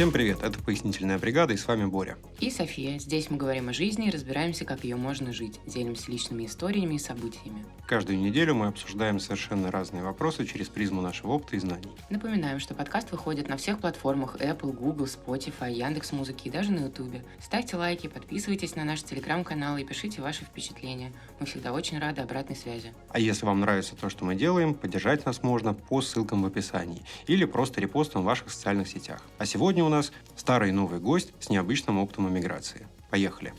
Всем привет, это «Пояснительная бригада» и с вами Боря. И София. Здесь мы говорим о жизни и разбираемся, как ее можно жить. Делимся личными историями и событиями. Каждую неделю мы обсуждаем совершенно разные вопросы через призму нашего опыта и знаний. Напоминаем, что подкаст выходит на всех платформах Apple, Google, Spotify, Яндекс.Музыки и даже на YouTube. Ставьте лайки, подписывайтесь на наш телеграм-канал и пишите ваши впечатления. Мы всегда очень рады обратной связи. А если вам нравится то, что мы делаем, поддержать нас можно по ссылкам в описании или просто репостом в ваших социальных сетях. А сегодня у нас старый и новый гость с необычным опытом эмиграции. Поехали!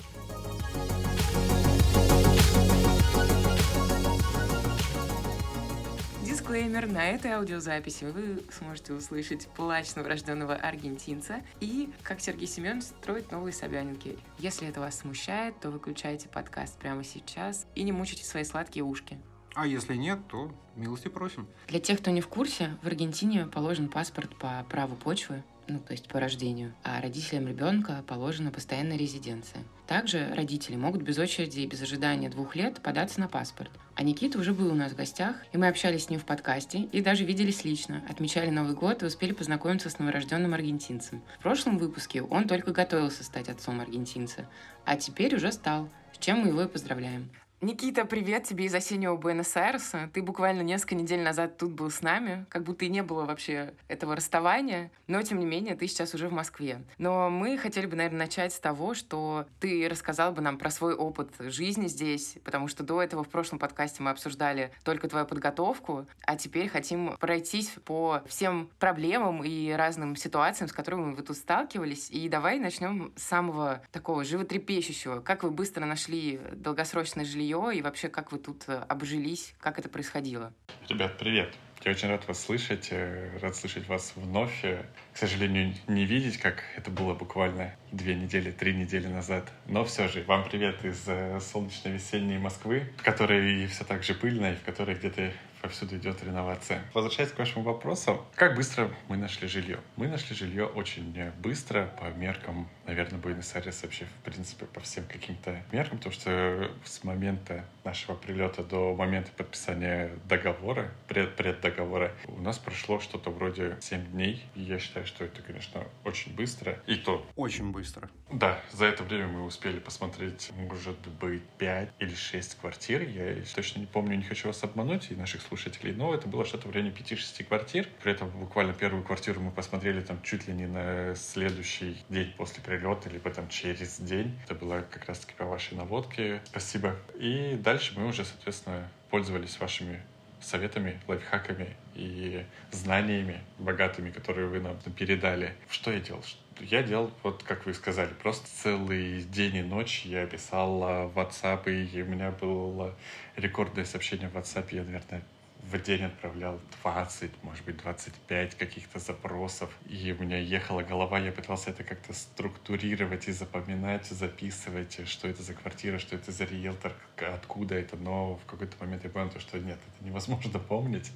Дисклеймер. На этой аудиозаписи вы сможете услышать плач новорожденного аргентинца и как Сергей Семен строит новые Собянинки. Если это вас смущает, то выключайте подкаст прямо сейчас и не мучайте свои сладкие ушки. А если нет, то милости просим. Для тех, кто не в курсе, в Аргентине положен паспорт по праву почвы, ну, то есть по рождению, а родителям ребенка положена постоянная резиденция. Также родители могут без очереди и без ожидания двух лет податься на паспорт. А Никита уже был у нас в гостях, и мы общались с ним в подкасте, и даже виделись лично, отмечали Новый год и успели познакомиться с новорожденным аргентинцем. В прошлом выпуске он только готовился стать отцом аргентинца, а теперь уже стал, с чем мы его и поздравляем. Никита, привет тебе из осеннего Буэнос-Айреса. Ты буквально несколько недель назад тут был с нами, как будто и не было вообще этого расставания, но тем не менее ты сейчас уже в Москве. Но мы хотели бы, наверное, начать с того, что ты рассказал бы нам про свой опыт жизни здесь, потому что до этого в прошлом подкасте мы обсуждали только твою подготовку, а теперь хотим пройтись по всем проблемам и разным ситуациям, с которыми вы тут сталкивались. И давай начнем с самого такого животрепещущего. Как вы быстро нашли долгосрочное жилье жилье и вообще как вы тут э, обжились, как это происходило? Ребят, привет! Я очень рад вас слышать, э, рад слышать вас вновь. Э, к сожалению, не видеть, как это было буквально две недели, три недели назад. Но все же, вам привет из солнечной весенней Москвы, в которой все так же пыльно и в которой где-то повсюду идет реновация. Возвращаясь к вашему вопросу, как быстро мы нашли жилье? Мы нашли жилье очень быстро по меркам, наверное, Буэнос-Айрес вообще, в принципе, по всем каким-то меркам, потому что с момента нашего прилета до момента подписания договора, пред преддоговора, у нас прошло что-то вроде 7 дней. И я считаю, что это, конечно, очень быстро. И то... Очень быстро. Да, за это время мы успели посмотреть, может быть, 5 или 6 квартир. Я точно не помню, не хочу вас обмануть и наших слушателей, но это было что-то в районе 5-6 квартир. При этом буквально первую квартиру мы посмотрели там чуть ли не на следующий день после прилета, либо там через день. Это было как раз-таки по вашей наводке. Спасибо. И дальше мы уже, соответственно, пользовались вашими советами, лайфхаками и знаниями богатыми, которые вы нам передали. Что я делал? Я делал, вот как вы сказали, просто целый день и ночь я писал в WhatsApp, и у меня было рекордное сообщение в WhatsApp, я, наверное, в день отправлял 20, может быть, 25 каких-то запросов. И у меня ехала голова, я пытался это как-то структурировать и запоминать, записывать, что это за квартира, что это за риэлтор, откуда это. Но в какой-то момент я понял, что нет, это невозможно помнить,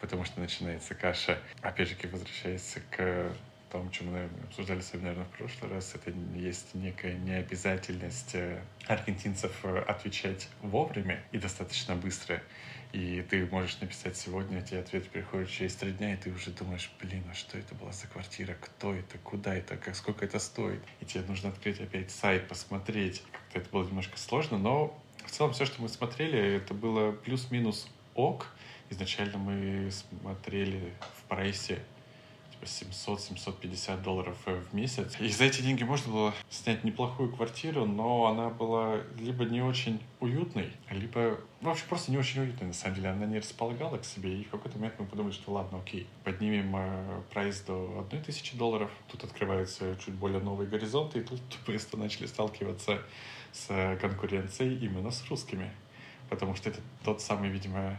потому что начинается каша. Опять же, возвращаясь к тому, чем мы обсуждали с вами, наверное, в прошлый раз, это есть некая необязательность э, аргентинцев э, отвечать вовремя и достаточно быстро. И ты можешь написать сегодня, тебе ответ приходит через три дня, и ты уже думаешь, блин, а что это была за квартира, кто это, куда это, как, сколько это стоит. И тебе нужно открыть опять сайт, посмотреть. Как-то это было немножко сложно, но в целом все, что мы смотрели, это было плюс-минус ок. Изначально мы смотрели в прайсе 700-750 долларов э, в месяц. И за эти деньги можно было снять неплохую квартиру, но она была либо не очень уютной, либо вообще просто не очень уютной, на самом деле. Она не располагала к себе, и в какой-то момент мы подумали, что ладно, окей, поднимем э, прайс до 1000 долларов, тут открываются чуть более новые горизонты, и тут быстро начали сталкиваться с конкуренцией именно с русскими потому что это тот самый, видимо,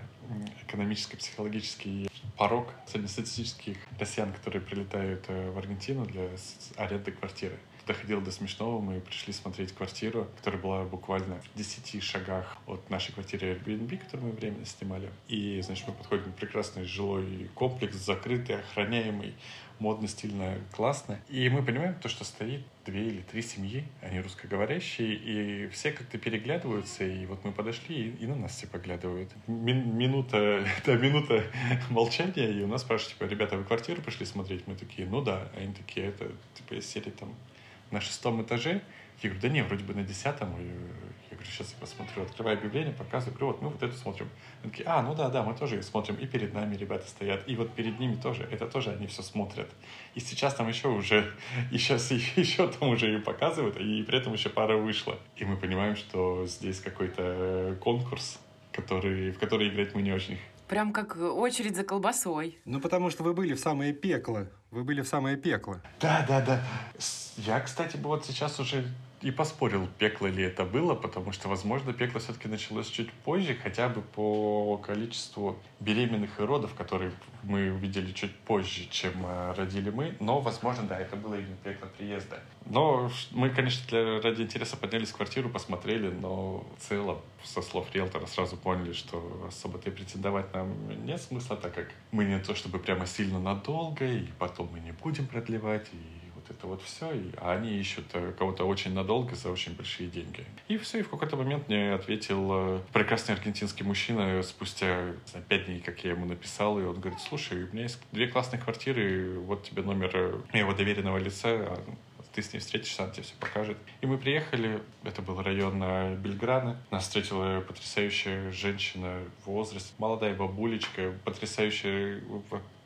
экономическо-психологический порог среднестатистических россиян, которые прилетают э, в Аргентину для аренды квартиры. доходило до смешного. Мы пришли смотреть квартиру, которая была буквально в 10 шагах от нашей квартиры Airbnb, которую мы временно снимали. И, значит, мы подходим к прекрасный жилой комплекс, закрытый, охраняемый модно, стильно, классно. И мы понимаем то, что стоит две или три семьи, они русскоговорящие, и все как-то переглядываются, и вот мы подошли, и, и на нас все поглядывают. Мин, минута, да, минута молчания, и у нас спрашивают, типа, ребята, вы квартиру пришли смотреть? Мы такие, ну да. А они такие, это, типа, сели там на шестом этаже. Я говорю, да не, вроде бы на десятом. И говорю, сейчас я посмотрю, открываю объявление, показываю, говорю, вот мы вот эту смотрим. Они такие, а, ну да, да, мы тоже ее смотрим, и перед нами ребята стоят, и вот перед ними тоже, это тоже они все смотрят. И сейчас там еще уже, и сейчас еще там уже ее показывают, и при этом еще пара вышла. И мы понимаем, что здесь какой-то конкурс, который, в который играть мы не очень Прям как очередь за колбасой. Ну, потому что вы были в самое пекло. Вы были в самое пекло. Да, да, да. Я, кстати, вот сейчас уже и поспорил, пекло ли это было, потому что, возможно, пекло все-таки началось чуть позже, хотя бы по количеству беременных и родов, которые мы увидели чуть позже, чем э, родили мы. Но, возможно, да, это было именно пекло приезда. Но мы, конечно, для, ради интереса поднялись в квартиру, посмотрели, но в целом, со слов риэлтора, сразу поняли, что особо-то и претендовать нам нет смысла, так как мы не то чтобы прямо сильно надолго, и потом мы не будем продлевать, и это вот все, и, а они ищут э, кого-то очень надолго за очень большие деньги. И все, и в какой-то момент мне ответил э, прекрасный аргентинский мужчина спустя знаю, пять дней, как я ему написал, и он говорит, слушай, у меня есть две классные квартиры, вот тебе номер э, моего доверенного лица, а ты с ней встретишься, она тебе все покажет. И мы приехали, это был район Бельграна. Нас встретила потрясающая женщина в возрасте, молодая бабулечка, потрясающая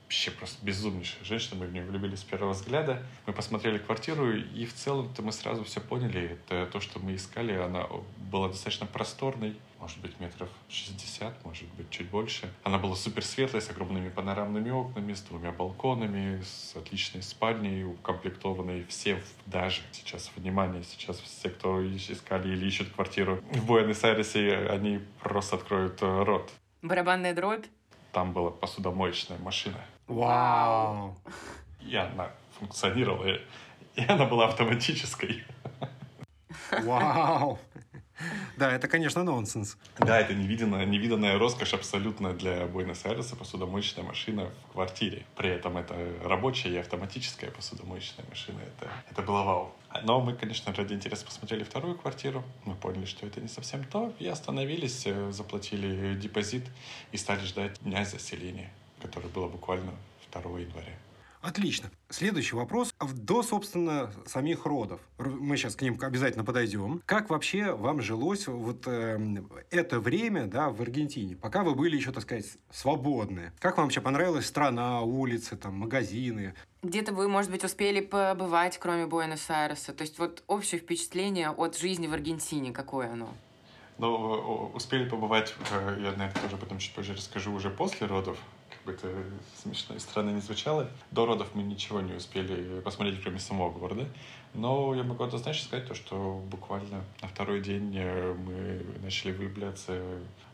вообще просто безумнейшая женщина, мы в нее влюбились с первого взгляда. Мы посмотрели квартиру, и в целом-то мы сразу все поняли. Это то, что мы искали, она была достаточно просторной, может быть, метров 60, может быть, чуть больше. Она была супер светлой, с огромными панорамными окнами, с двумя балконами, с отличной спальней, укомплектованной все, даже сейчас, внимание, сейчас все, кто искали или ищут квартиру в Буэнос-Айресе, они просто откроют рот. Барабанная дробь? Там была посудомоечная машина. Вау! И она функционировала, и она была автоматической. Вау! Да, это, конечно, нонсенс. Да, это невиданная, невиданная роскошь абсолютно для Буэнос-Айреса посудомоечная машина в квартире. При этом это рабочая и автоматическая посудомоечная машина. Это, это было вау. Но мы, конечно, ради интереса посмотрели вторую квартиру. Мы поняли, что это не совсем то. И остановились, э, заплатили депозит и стали ждать дня заселения, которое было буквально 2 января. Отлично. Следующий вопрос до, собственно, самих родов. Мы сейчас к ним обязательно подойдем. Как вообще вам жилось вот э, это время да, в Аргентине, пока вы были еще, так сказать, свободны? Как вам вообще понравилась страна, улицы, там, магазины? Где-то вы, может быть, успели побывать, кроме Буэнос-Айреса? То есть вот общее впечатление от жизни в Аргентине, какое оно? Ну, успели побывать, э, я на это тоже потом чуть позже расскажу, уже после родов бы это смешно и странно не звучало. До родов мы ничего не успели посмотреть, кроме самого города. Но я могу однозначно сказать то, что буквально на второй день э, мы начали влюбляться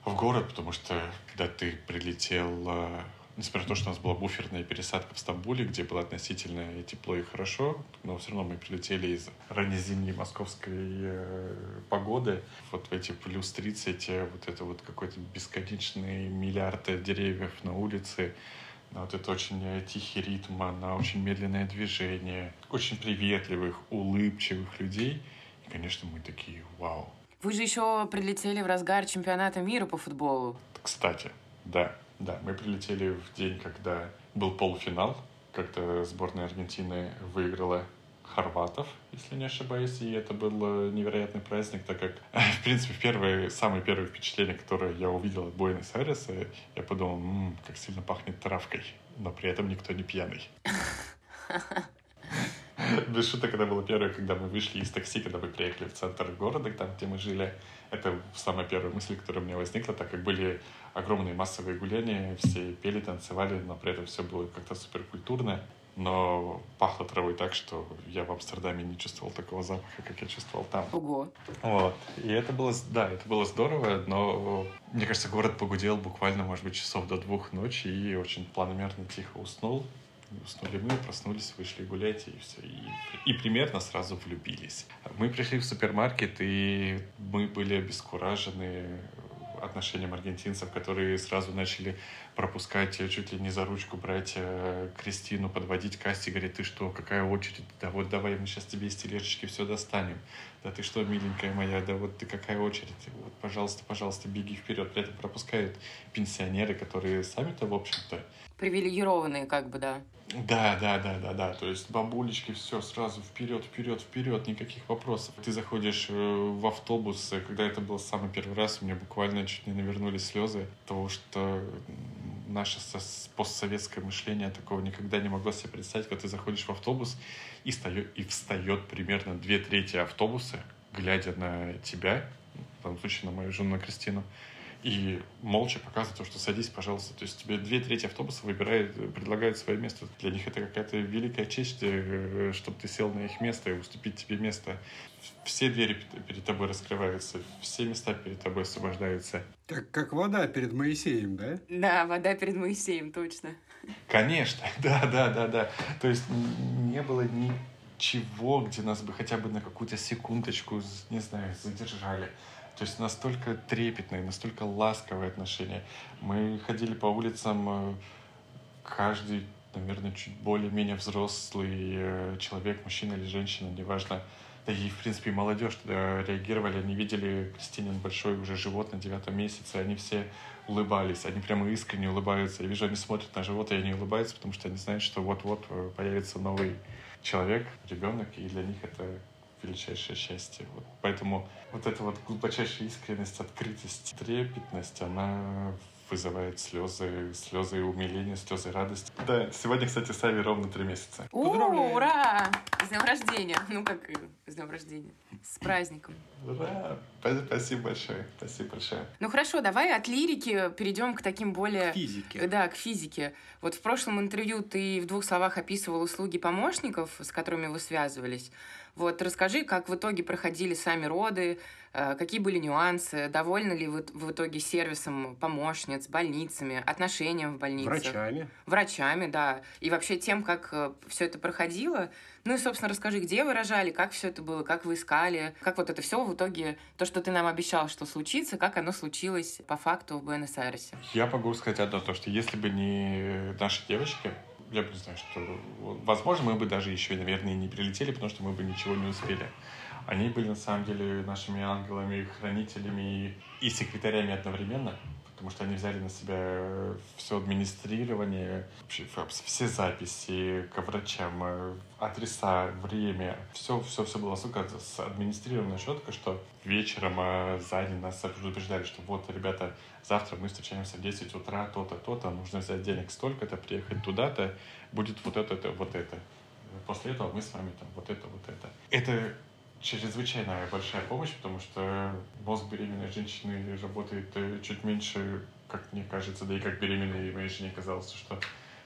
в город, потому что когда ты прилетел э, несмотря на то, что у нас была буферная пересадка в Стамбуле, где было относительно тепло и хорошо, но все равно мы прилетели из раннезимней московской э, погоды. Вот в эти плюс 30, э, вот это вот какой-то бесконечный миллиард деревьев на улице, на вот это очень э, тихий ритм, на очень медленное движение, очень приветливых, улыбчивых людей. И, конечно, мы такие, вау. Вы же еще прилетели в разгар чемпионата мира по футболу. Кстати, да. Да, мы прилетели в день, когда был полуфинал, когда сборная Аргентины выиграла хорватов, если не ошибаюсь, и это был э, невероятный праздник, так как, в принципе, первое, самое первое впечатление, которое я увидел от Буэнос-Айреса, я подумал, м-м, как сильно пахнет травкой, но при этом никто не пьяный. Без шуток, это было первое, когда мы вышли из такси, когда мы приехали в центр города, там, где мы жили. Это самая первая мысль, которая у меня возникла, так как были огромные массовые гуляния, все пели, танцевали, но при этом все было как-то суперкультурно. Но пахло травой так, что я в Амстердаме не чувствовал такого запаха, как я чувствовал там. Ого. Вот. И это было, да, это было здорово, но мне кажется, город погудел буквально, может быть, часов до двух ночи и очень планомерно тихо уснул. уснули мы, проснулись, вышли гулять, и все. И, и примерно сразу влюбились. Мы пришли в супермаркет, и мы были обескуражены отношением аргентинцев, которые сразу начали пропускать чуть ли не за ручку брать э, Кристину, подводить к кассе, говорит, ты что, какая очередь? Да вот давай мы сейчас тебе из тележечки все достанем. Да ты что, миленькая моя, да вот ты какая очередь? Вот, пожалуйста, пожалуйста, беги вперед. При этом пропускают пенсионеры, которые сами-то, в общем-то... Привилегированные, как бы, да. Да, да, да, да, да. То есть бабулечки, все сразу вперед, вперед, вперед, никаких вопросов. Ты заходишь э, в автобус, когда это был самый первый раз, у меня буквально чуть не навернулись слезы, того, что наше постсоветское мышление такого никогда не могло себе представить, когда ты заходишь в автобус и, встает, и встает примерно две трети автобуса, глядя на тебя, в данном случае на мою жену, на Кристину, и молча показывают, что садись, пожалуйста. То есть тебе две трети автобуса выбирают, предлагают свое место. Для них это какая-то великая честь, э, чтобы ты сел на их место и уступить тебе место. Все двери перед тобой раскрываются, все места перед тобой освобождаются. Как, как вода перед Моисеем, да? Да, вода перед Моисеем, точно. Конечно, да, да, да, да. То есть не было ничего, где нас бы хотя бы на какую-то секундочку, не знаю, задержали. То есть настолько трепетные, настолько ласковые отношения. Мы ходили по улицам, э, каждый, наверное, чуть более-менее взрослый э, человек, мужчина или женщина, неважно, да и, в принципе, молодежь тогда реагировали, они видели Кристинин большой уже живот на девятом месяце, они все улыбались, они прямо искренне улыбаются. Я вижу, они смотрят на живот, и они улыбаются, потому что они знают, что вот-вот э, появится новый человек, ребенок, и для них это величайшее счастье. Вот. Поэтому вот эта вот глубочайшая искренность, открытость, трепетность, она вызывает слезы, слезы умиления, слезы радости. Да, сегодня, кстати, Сави ровно три месяца. О, ура! С днем рождения! Ну, как с днем рождения. С праздником. Ура! Спасибо большое. Спасибо большое. Ну хорошо, давай от лирики перейдем к таким более... К физике. Да, к физике. Вот в прошлом интервью ты в двух словах описывал услуги помощников, с которыми вы связывались. Вот расскажи, как в итоге проходили сами роды, э, какие были нюансы, довольны ли вы в итоге сервисом помощниц, больницами, отношением в больнице? Врачами. Врачами, да. И вообще тем, как э, все это проходило. Ну и, собственно, расскажи, где вы рожали, как все это было, как вы искали, как вот это все в итоге, то, что ты нам обещал, что случится, как оно случилось по факту в Буэнос-Айресе. Я могу сказать одно, то, что если бы не наши девочки, я бы не знаю, что, возможно, мы бы даже еще, наверное, не прилетели, потому что мы бы ничего не успели. Они были, на самом деле, нашими ангелами, хранителями и секретарями одновременно потому что они взяли на себя все администрирование, все записи к врачам, э, адреса, время. Все, все, все было настолько администрировано четко, что вечером э, за день нас предупреждали, что вот, ребята, завтра мы встречаемся в 10 утра, то-то, то-то, нужно взять денег столько-то, приехать туда-то, будет вот это, это, вот это. После этого мы с вами там вот это, вот это. Это чрезвычайно большая помощь, потому что мозг беременной женщины работает э, чуть меньше, как мне кажется, да и как беременной моей жене казалось, что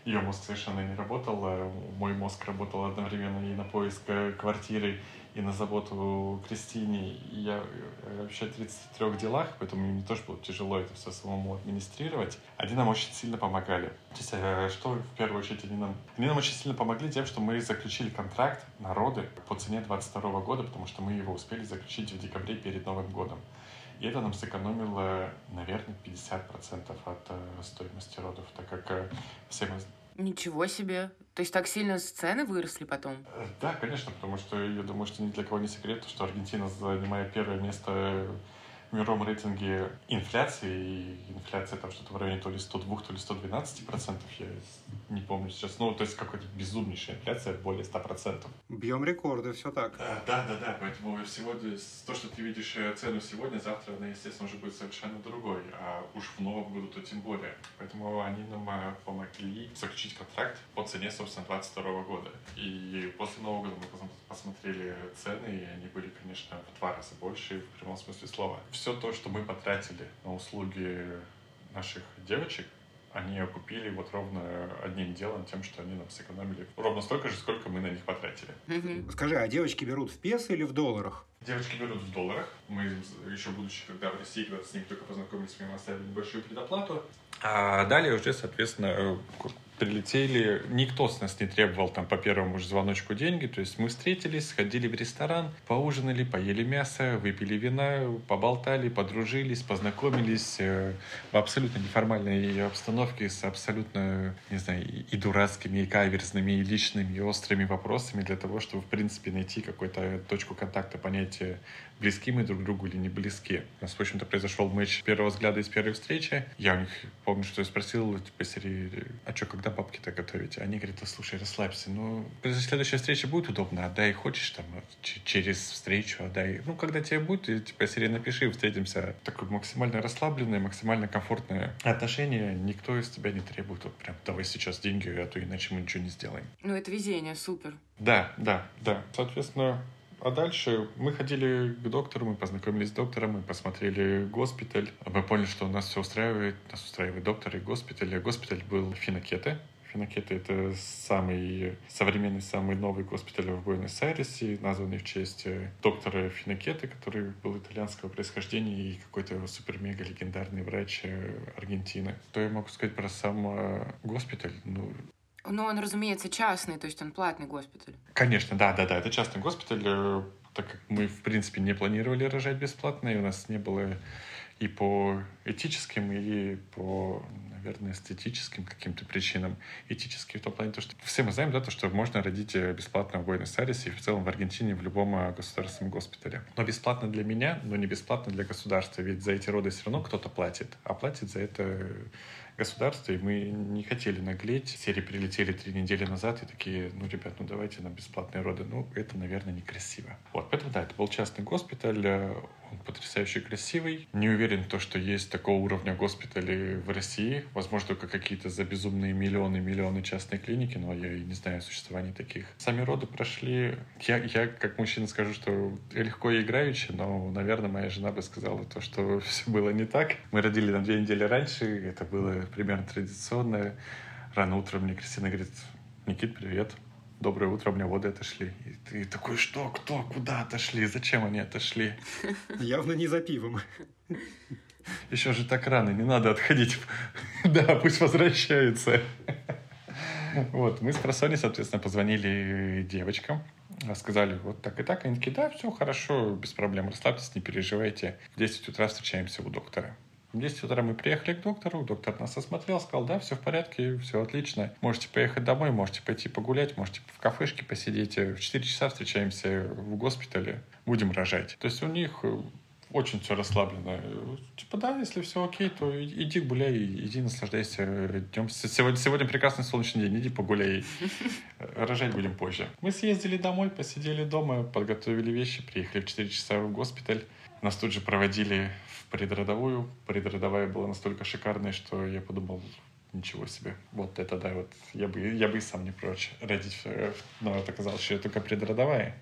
ее мозг совершенно не работал, а мой мозг работал одновременно и на поиск э, квартиры, и на заботу Кристине. И я вообще в 33 делах, поэтому мне тоже было тяжело это все самому администрировать. Они нам очень сильно помогали. То есть, э, что в первую очередь они нам... Они нам очень сильно помогли тем, что мы заключили контракт на роды по цене 22 года, потому что мы его успели заключить в декабре перед Новым годом. И это нам сэкономило, наверное, 50% от э, стоимости родов, так как э, все мы Ничего себе. То есть так сильно цены выросли потом? Да, конечно, потому что я думаю, что ни для кого не секрет, что Аргентина, занимая первое место в мировом рейтинге инфляции, и инфляция там что-то в районе то ли 102, то ли 112 процентов, я не помню сейчас. Ну, то есть какая-то безумнейшая инфляция, более 100 процентов. Бьем рекорды, все так. Да, да, да, да, поэтому сегодня, то, что ты видишь э, цену сегодня, завтра она, естественно, уже будет совершенно другой, а уж в новом году то тем более. Поэтому они нам э, помогли заключить контракт по цене, собственно, 22 года. И после Нового года мы посмотрели цены, и они были, конечно, в два раза больше, в прямом смысле слова все то, что мы потратили на услуги наших девочек, они окупили вот ровно одним делом, тем, что они нам сэкономили ровно столько же, сколько мы на них потратили. Скажи, а девочки берут в песо или в долларах? Девочки берут в долларах. Мы еще будучи, когда в России, когда с ними только познакомились, мы им оставили небольшую предоплату. А далее уже, соответственно, прилетели, никто с нас не требовал там по первому же звоночку деньги, то есть мы встретились, сходили в ресторан, поужинали, поели мясо, выпили вина, поболтали, подружились, познакомились э, в абсолютно неформальной обстановке с абсолютно, не знаю, и дурацкими, и каверзными, и личными, и острыми вопросами для того, чтобы, в принципе, найти какую-то точку контакта, понять, близки мы друг другу или не близки. У нас, в общем-то, произошел матч первого взгляда из первой встречи. Я у них помню, что я спросил, типа, серии, а что, когда бабки-то готовите? Они говорят, да слушай, расслабься, ну, следующая встреча будет удобно, отдай, хочешь там через встречу, отдай. Ну, когда тебе будет, типа, серии напиши, встретимся. Такое максимально расслабленное, максимально комфортное отношение. Никто из тебя не требует, вот прям, давай сейчас деньги, а то иначе мы ничего не сделаем. Ну, это везение, супер. Да, да, да. Соответственно, а дальше мы ходили к доктору, мы познакомились с доктором, мы посмотрели госпиталь. Мы поняли, что нас все устраивает, нас устраивает доктор и госпиталь. Госпиталь был Финокеты. Финокеты — это самый современный, самый новый госпиталь в Буэнос-Айресе, названный в честь э, доктора Финокеты, который был итальянского происхождения и какой-то супер-мега легендарный врач э, Аргентины. Что я могу сказать про сам э, госпиталь? Ну, но он, разумеется, частный, то есть он платный госпиталь. Конечно, да, да, да, это частный госпиталь, э, так как мы, в принципе, не планировали рожать бесплатно, и у нас не было и по этическим, и по, наверное, эстетическим каким-то причинам. Этические в том плане, то, что все мы знаем, да, то, что можно родить э, бесплатно в Буэнос-Айресе и в целом в Аргентине в любом э, государственном госпитале. Но бесплатно для меня, но не бесплатно для государства, ведь за эти роды все равно кто-то платит, а платит за это государства, и мы не хотели наглеть. Серии прилетели три недели назад и такие, ну, ребят, ну давайте на бесплатные роды. Ну, это, наверное, некрасиво. Вот, поэтому, да, это был частный госпиталь, э, он потрясающе красивый. Не уверен, то, что есть такого уровня госпиталей в России. Возможно, только какие-то за безумные миллионы, миллионы частной клиники, но я и не знаю о существовании таких. Сами роды прошли... Я, я как мужчина скажу, что легко и играючи, но, наверное, моя жена бы сказала то, что все было не так. Мы родили на две недели раньше, это было примерно традиционно. Рано утром мне Кристина говорит, Никит, привет доброе утро, у меня воды отошли. И ты такой, что, кто, куда отошли, зачем они отошли? Явно не за пивом. Еще же так рано, не надо отходить. Да, пусть возвращаются. Вот, мы с просони, соответственно, позвонили девочкам, сказали вот так и так. Они такие, да, все хорошо, без проблем, расслабьтесь, не переживайте. В 10 утра встречаемся у доктора. В 10 утра мы приехали к доктору, доктор нас осмотрел, сказал, да, все в порядке, все отлично. Можете поехать домой, можете пойти погулять, можете в кафешке посидеть. В 4 часа встречаемся в госпитале, будем рожать. То есть у них э, очень все расслаблено. Типа, да, если все окей, то иди гуляй, иди наслаждайся днем. Сегодня, сегодня прекрасный солнечный день, иди погуляй. Рожать будем позже. Мы съездили домой, посидели дома, подготовили вещи, приехали в 4 часа в госпиталь. Нас тут же проводили предродовую. Предродовая была настолько шикарная, что я подумал, ничего себе. Вот это да, вот я бы, я бы и сам не прочь родить, но вот оказалось, что я только предродовая.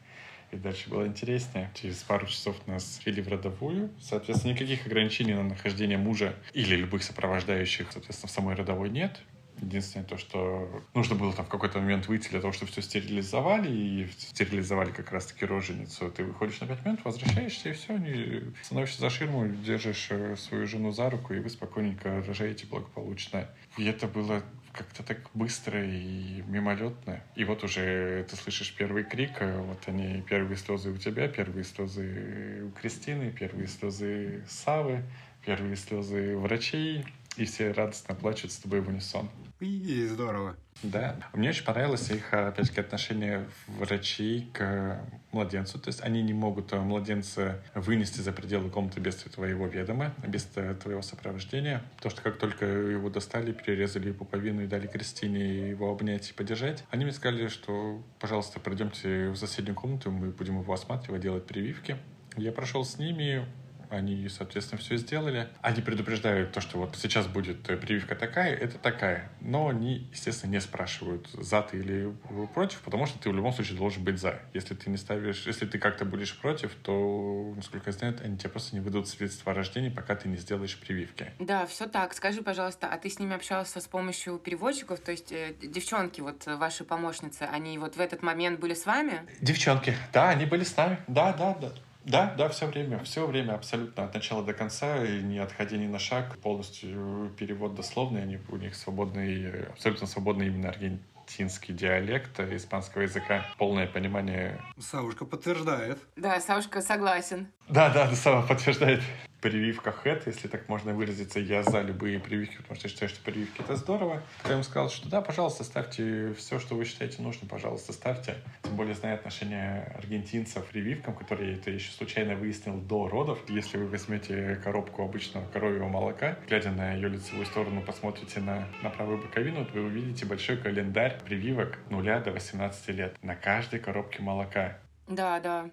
И дальше было интереснее. Через пару часов нас ввели в родовую. Соответственно, никаких ограничений на нахождение мужа или любых сопровождающих, соответственно, в самой родовой нет. Единственное то, что нужно было там в какой-то момент выйти для того, чтобы все стерилизовали, и стерилизовали как раз-таки роженицу. Ты выходишь на пять минут, возвращаешься, и все, не становишься за ширму, держишь э, свою жену за руку, и вы спокойненько рожаете благополучно. И это было как-то так быстро и мимолетно. И вот уже ты слышишь первый крик, а вот они, первые слезы у тебя, первые слезы у Кристины, первые слезы Савы, первые слезы врачей, и все радостно плачут с тобой в унисон. И здорово. Да. Мне очень понравилось их, опять-таки, отношение врачей к младенцу. То есть они не могут младенца вынести за пределы комнаты без твоего ведома, без твоего сопровождения. То, что как только его достали, перерезали пуповину и дали Кристине его обнять и поддержать, они мне сказали, что, пожалуйста, пройдемте в соседнюю комнату, мы будем его осматривать, делать прививки. Я прошел с ними, они, соответственно, все сделали. Они предупреждают то, что вот сейчас будет э, прививка такая, это такая. Но они, естественно, не спрашивают, за ты или против, потому что ты в любом случае должен быть за. Если ты не ставишь, если ты как-то будешь против, то, насколько я знаю, они тебе просто не выдадут свидетельство о рождении, пока ты не сделаешь прививки. Да, все так. Скажи, пожалуйста, а ты с ними общался с помощью переводчиков? То есть э, девчонки, вот ваши помощницы, они вот в этот момент были с вами? Девчонки, да, они были с нами. Да, да, да. Да, да, все время, все время абсолютно от начала до конца, и не отходя ни на шаг, полностью перевод дословный, они, у них свободный, абсолютно свободный именно аргентинский диалект испанского языка, полное понимание. Савушка подтверждает. Да, Савушка согласен. Да, да, Сава подтверждает прививка хэт, если так можно выразиться. Я за любые прививки, потому что я считаю, что прививки это здорово. Я ему сказал, что да, пожалуйста, ставьте все, что вы считаете нужным, пожалуйста, ставьте. Тем более, зная отношение аргентинцев к прививкам, которые это еще случайно выяснил до родов. Если вы возьмете коробку обычного коровьего молока, глядя на ее лицевую сторону, посмотрите на, на правую боковину, то вы увидите большой календарь прививок 0 до 18 лет на каждой коробке молока. Да, да.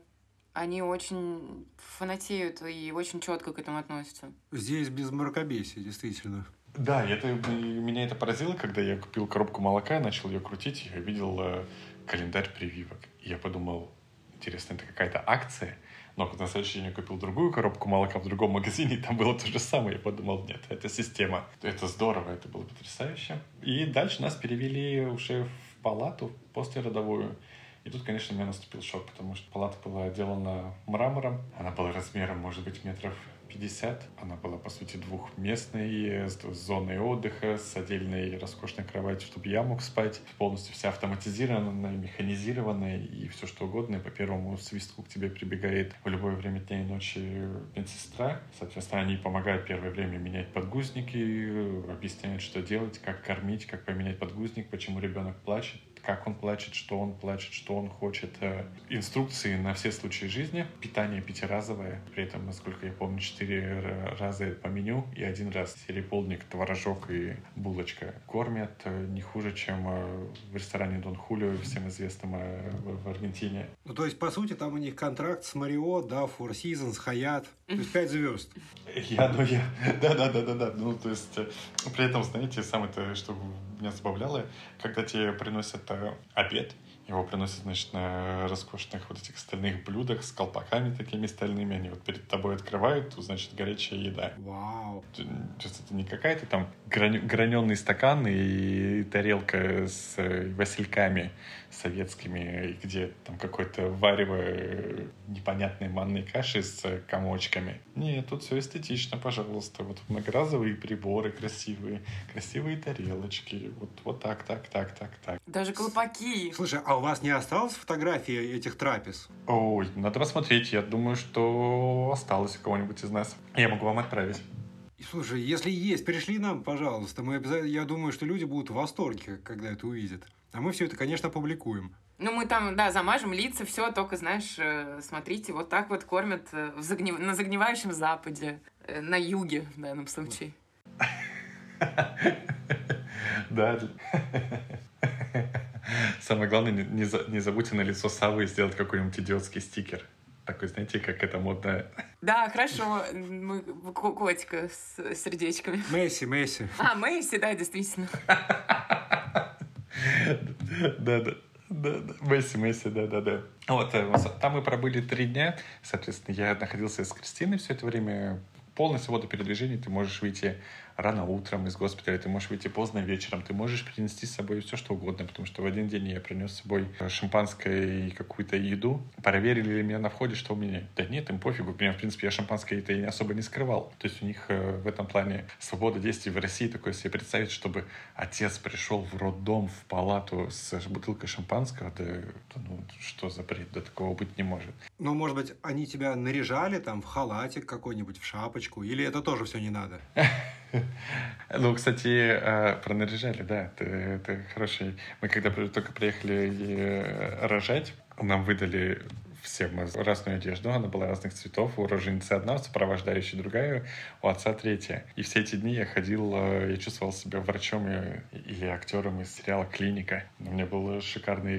Они очень фанатеют и очень четко к этому относятся. Здесь без мракобесия, действительно. Да, это, меня это поразило, когда я купил коробку молока, начал ее крутить, я видел э, календарь прививок. И я подумал, интересно, это какая-то акция? Но на следующий день я купил другую коробку молока в другом магазине, и там было то же самое. Я подумал, нет, это система. Это здорово, это было потрясающе. И дальше нас перевели уже в палату послеродовую. Тут, конечно, у меня наступил шок, потому что палата была отделана мрамором. Она была размером, может быть, метров 50. Она была, по сути, двухместной, с зоной отдыха, с отдельной роскошной кроватью, чтобы я мог спать. Полностью вся автоматизированная, механизированная и все что угодно. И по первому свистку к тебе прибегает в любое время дня и ночи медсестра. Соответственно, они помогают первое время менять подгузники, объясняют, что делать, как кормить, как поменять подгузник, почему ребенок плачет как он плачет, что он плачет, что он хочет. Э, инструкции на все случаи жизни. Питание пятиразовое. При этом, насколько я помню, четыре раза по меню и один раз сереполник, творожок и булочка. Кормят э, не хуже, чем э, в ресторане Дон Хулио, всем известном в Аргентине. Ну, то есть, по сути, там у них контракт с Марио, да, Four Seasons, Хаят. То есть, пять звезд. Я, ну, я, да, да, да, да, да. Ну, то есть, при этом, знаете, самое то, что меня забавляло, когда тебе приносят э, обед, его приносят, значит, на роскошных вот этих стальных блюдах с колпаками такими стальными. Они вот перед тобой открывают, значит, горячая еда. Вау. То есть это не какая-то там граненый стакан и тарелка с э, васильками советскими, где там какое-то варево э, непонятной манной каши с комочками. Нет, тут все эстетично, пожалуйста. Вот многоразовые приборы красивые, красивые тарелочки. Вот, вот так, так, так, так, так. Даже колпаки. Слушай, а у вас не осталось фотографии этих трапез? Ой, надо посмотреть. Я думаю, что осталось у кого-нибудь из нас. Я могу вам отправить. Слушай, если есть, пришли нам, пожалуйста. Мы обязательно, я думаю, что люди будут в восторге, когда это увидят. А мы все это, конечно, опубликуем. Ну, мы там, да, замажем лица, все, только, знаешь, э, смотрите, вот так вот кормят э, в загнив... на загнивающем Западе, э, на юге в данном случае. Да. Самое главное, не забудьте на лицо Савы сделать какой-нибудь идиотский стикер. Такой, знаете, как это модно. Да, хорошо. Мы котика с сердечками. Месси, Месси. А, Месси, да, действительно. Да, да. Да, да. Месси, Месси, да, да, да. Вот, э, там мы пробыли три дня. Соответственно, я находился с Кристиной все это время. Полная свобода передвижений. Ты можешь выйти рано утром из госпиталя, ты можешь выйти поздно вечером, ты можешь принести с собой все, что угодно, потому что в один день я принес с собой шампанское и какую-то еду. Проверили ли меня на входе, что у меня? Да нет, им пофигу. Меня, в принципе, я шампанское это и особо не скрывал. То есть у них э, в этом плане свобода действий в России такое себе представить, чтобы отец пришел в роддом, в палату с бутылкой шампанского, да, ну что за бред, да такого быть не может. Ну, может быть, они тебя наряжали там в халатик какой-нибудь, в шапочку, или это тоже все не надо? Ну, кстати, э, пронаряжали, да, это, хороший. Мы когда только приехали э, рожать, нам выдали всем разную одежду, она была разных цветов, у роженицы одна, сопровождающая другая, у отца третья. И все эти дни я ходил, э, я чувствовал себя врачом или актером из сериала «Клиника». У меня был шикарный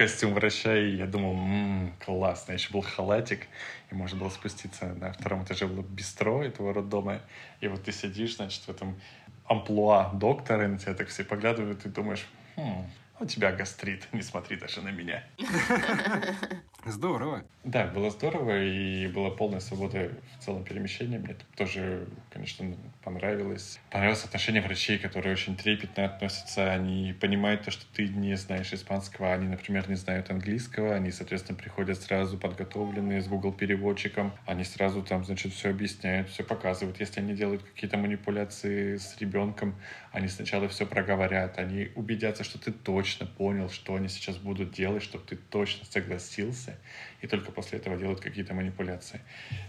костюм врача, и я думал, ммм, классно. Еще был халатик, и можно было спуститься на втором этаже было бистро этого роддома. И вот ты сидишь, значит, в этом амплуа доктора, и на тебя так все поглядывают, и думаешь, хм, у тебя гастрит, не смотри даже на меня. Здорово. Да, было здорово, и была полная свобода в целом перемещения. Мне тоже, конечно, понравилось. Понравилось отношение врачей, которые очень трепетно относятся. Они понимают то, что ты не знаешь испанского. Они, например, не знают английского. Они, соответственно, приходят сразу подготовленные с Google переводчиком. Они сразу там, значит, все объясняют, все показывают. Если они делают какие-то манипуляции с ребенком, они сначала все проговорят. Они убедятся, что ты точно понял, что они сейчас будут делать, чтобы ты точно согласился и только после этого делают какие-то манипуляции.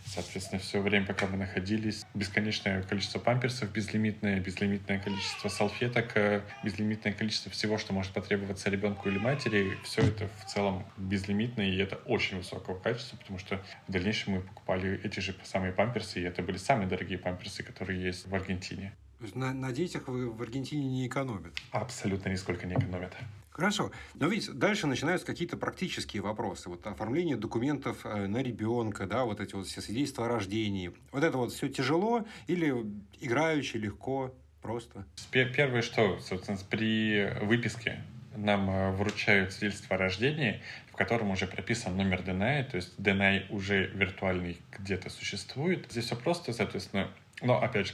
Соответственно, все время, пока мы находились, бесконечное количество памперсов, безлимитное, безлимитное количество салфеток, э, безлимитное количество всего, что может потребоваться ребенку или матери, все это в целом безлимитно, и это очень высокого качества, потому что в дальнейшем мы покупали эти же самые памперсы, и это были самые дорогие памперсы, которые есть в Аргентине. На, на детях вы в Аргентине не экономят? Абсолютно нисколько не экономят. Хорошо. Но ведь дальше начинаются какие-то практические вопросы. Вот оформление документов э, на ребенка, да, вот эти вот все свидетельства о рождении. Вот это вот все тяжело или играючи, легко, просто? Первое, что, собственно, при выписке нам э, вручают свидетельство о рождении, в котором уже прописан номер DNI, то есть DNI уже виртуальный где-то существует. Здесь все просто, соответственно, но, опять же,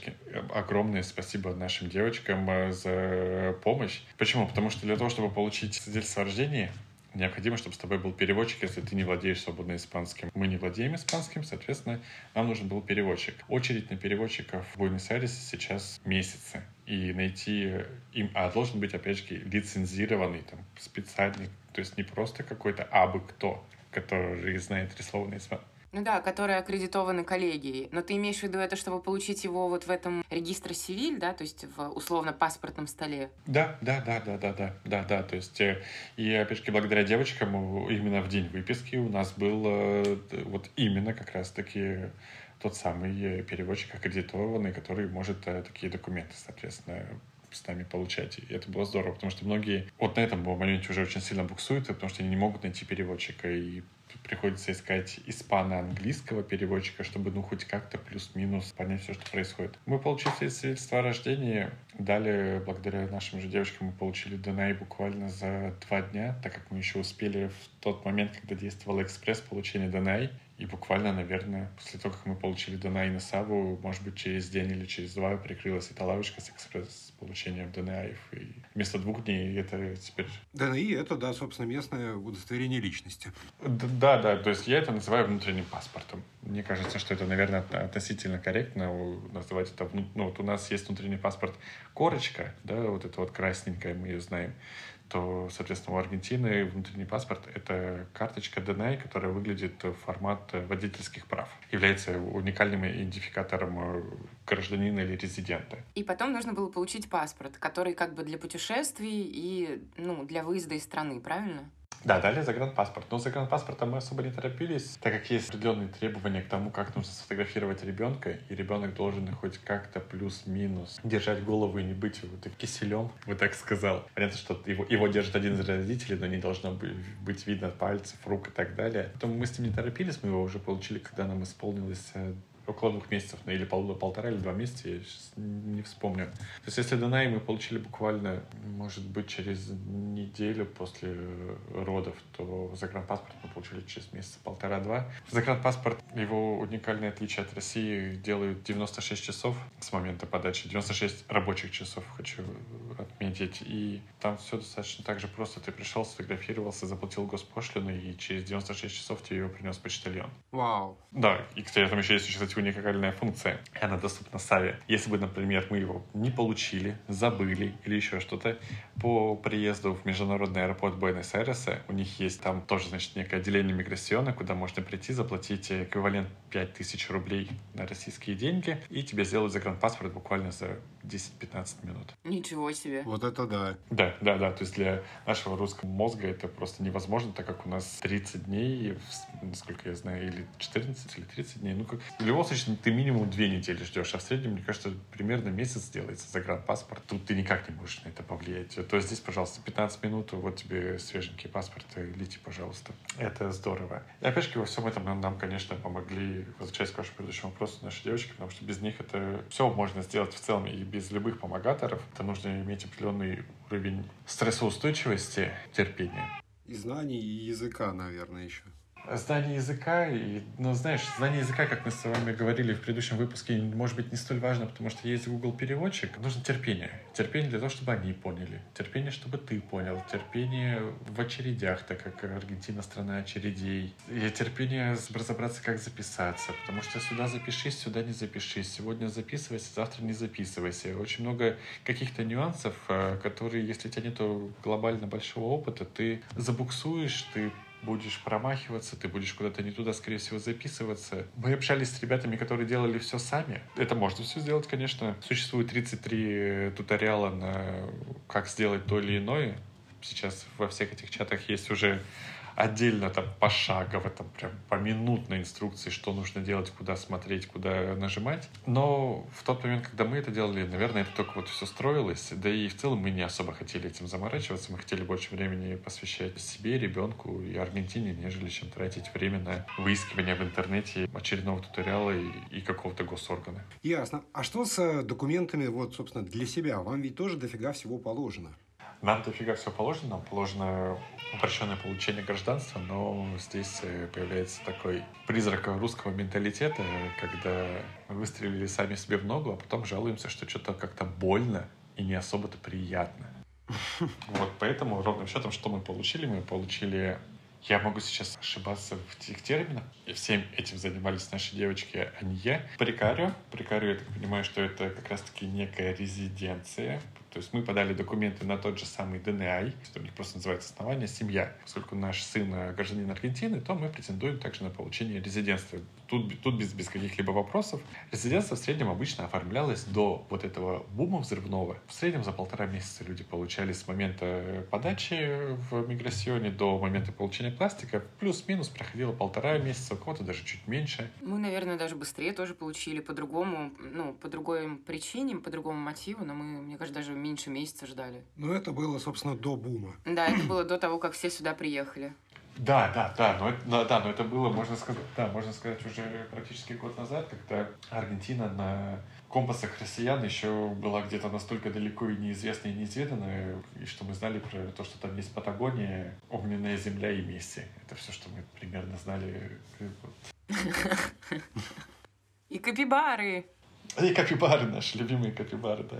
огромное спасибо нашим девочкам э, за помощь. Почему? Потому что для того, чтобы получить свидетельство о рождении, необходимо, чтобы с тобой был переводчик, если ты не владеешь свободно испанским. Мы не владеем испанским, соответственно, нам нужен был переводчик. Очередь на переводчиков в Буэнос-Айресе сейчас месяцы. И найти им, а должен быть, опять же, лицензированный, там, специальный, то есть не просто какой-то абы кто, который знает на испанском ну да, которые аккредитованы коллегией. Но ты имеешь в виду это, чтобы получить его вот в этом регистре Сивиль, да, то есть в условно-паспортном столе? Да, да, да, да, да, да, да, да. То есть э, и опять же благодаря девочкам именно в день выписки у нас был э, вот именно как раз-таки тот самый переводчик аккредитованный, который может э, такие документы, соответственно, с нами получать. И это было здорово, потому что многие вот на этом моменте уже очень сильно буксуют, потому что они не могут найти переводчика. И приходится искать испано-английского переводчика, чтобы ну хоть как-то плюс-минус понять все, что происходит. Мы получили свидетельство о рождении. Далее, благодаря нашим же девочкам, мы получили Донай буквально за два дня, так как мы еще успели в тот момент, когда действовал экспресс получения Донай. И буквально, наверное, после того, как мы получили Донай на Саву, может быть, через день или через два прикрылась эта лавочка с экспресс получением ДНАев. И вместо двух дней это теперь... ДНИ — это, да, собственно, местное удостоверение личности. Да, да, то есть я это называю внутренним паспортом. Мне кажется, что это, наверное, относительно корректно называть это... Ну, вот у нас есть внутренний паспорт корочка, да, вот это вот красненькая, мы ее знаем то, соответственно, у Аргентины внутренний паспорт — это карточка DNI, которая выглядит в формат водительских прав. Является уникальным идентификатором э, гражданина или резидента. И потом нужно было получить паспорт, который как бы для путешествий и ну, для выезда из страны, правильно? Да, дали загранпаспорт. Но загранпаспортом мы особо не торопились, так как есть определенные требования к тому, как нужно сфотографировать ребенка, и ребенок должен хоть как-то плюс-минус держать голову и не быть вот киселем, бы так сказал. Понятно, что его, его держит один из родителей, но не должно быть видно пальцев, рук и так далее. Поэтому мы с ним не торопились, мы его уже получили, когда нам исполнилось э, около двух месяцев, ну, или пол, полтора или два месяца, я сейчас не вспомню. То есть если Данай мы получили буквально, может быть, через неделю после родов, то загранпаспорт мы получили через месяца полтора-два. Загранпаспорт, его уникальное отличие от России делают 96 часов с момента подачи, 96 рабочих часов, хочу отметить. И там все достаточно так же просто. Ты пришел, сфотографировался, заплатил госпошлину, и через 96 часов тебе его принес почтальон. Вау. Да, и, кстати, там еще есть, кстати, уникальная функция. Она доступна Саве. Если бы, например, мы его не получили, забыли или еще что-то, по приезду в международный аэропорт Буэнос-Айреса у них есть там тоже, значит, некое отделение миграциона, куда можно прийти, заплатить эквивалент 5000 рублей на российские деньги, и тебе сделают загранпаспорт буквально за 10-15 минут. Ничего себе. Вот это да. Да, да, да. То есть для нашего русского мозга это просто невозможно, так как у нас 30 дней насколько я знаю, или 14, или 30 дней. Ну, как, в любом случае, ты минимум две недели ждешь, а в среднем, мне кажется, примерно месяц делается загранпаспорт. Тут ты никак не можешь на это повлиять. То здесь, пожалуйста, 15 минут, вот тебе свеженький паспорт, лети, пожалуйста. Это здорово. И опять же, во всем этом нам, нам, конечно, помогли, возвращаясь к вашему предыдущему вопросу, наши девочки, потому что без них это все можно сделать в целом и без любых помогаторов. Это нужно иметь определенный уровень стрессоустойчивости, терпения. И знаний, и языка, наверное, еще. Знание языка, и, ну, знаешь, знание языка, как мы с вами говорили в предыдущем выпуске, может быть не столь важно, потому что есть Google переводчик. Нужно терпение. Терпение для того, чтобы они поняли. Терпение, чтобы ты понял. Терпение в очередях, так как Аргентина страна очередей. И терпение разобраться, как записаться. Потому что сюда запишись, сюда не запишись. Сегодня записывайся, завтра не записывайся. Очень много каких-то нюансов, э, которые, если у тебя нет глобально большого опыта, ты забуксуешь, ты будешь промахиваться, ты будешь куда-то не туда, скорее всего, записываться. Мы общались с ребятами, которые делали все сами. Это можно все сделать, конечно. Существует 33 туториала на как сделать то или иное. Сейчас во всех этих чатах есть уже отдельно там пошагово, там прям по минутной инструкции, что нужно делать, куда смотреть, куда нажимать. Но в тот момент, когда мы это делали, наверное, это только вот все строилось. Да и в целом мы не особо хотели этим заморачиваться. Мы хотели больше времени посвящать себе, ребенку и Аргентине, нежели чем тратить время на выискивание в интернете очередного туториала и, и какого-то госоргана. Ясно. А что с э, документами, вот, собственно, для себя? Вам ведь тоже дофига всего положено. Нам дофига все положено. Нам положено упрощенное получение гражданства, но здесь э, появляется такой призрак русского менталитета, когда выстрелили сами себе в ногу, а потом жалуемся, что что-то как-то больно и не особо-то приятно. Вот поэтому ровным счетом, что мы получили? Мы получили я могу сейчас ошибаться в тех терминах. Всем этим занимались наши девочки, а не я. Прикарио. Прикарио, я так понимаю, что это как раз-таки некая резиденция то есть мы подали документы на тот же самый ДНИ, что просто называется основание «семья». Поскольку наш сын гражданин Аргентины, то мы претендуем также на получение резидентства. Тут, тут без, без каких-либо вопросов. Резидентство в среднем обычно оформлялось до вот этого бума взрывного. В среднем за полтора месяца люди получали с момента подачи в миграционе до момента получения пластика. Плюс-минус проходило полтора месяца, у кого-то даже чуть меньше. Мы, наверное, даже быстрее тоже получили по-другому, ну, по другой причине, по другому мотиву, но мы, мне кажется, даже меньше месяца ждали. Ну, это было, собственно, до бума. Да, это было до того, как все сюда приехали. Да, да, да, но это, да, но это было, можно сказать, да, можно сказать, уже практически год назад, когда Аргентина на компасах россиян еще была где-то настолько далеко и неизвестная и неизведанная, и что мы знали про то, что там есть Патагония, огненная земля и Месси. Это все, что мы примерно знали. И капибары. И капибары наши, любимые капибары, да.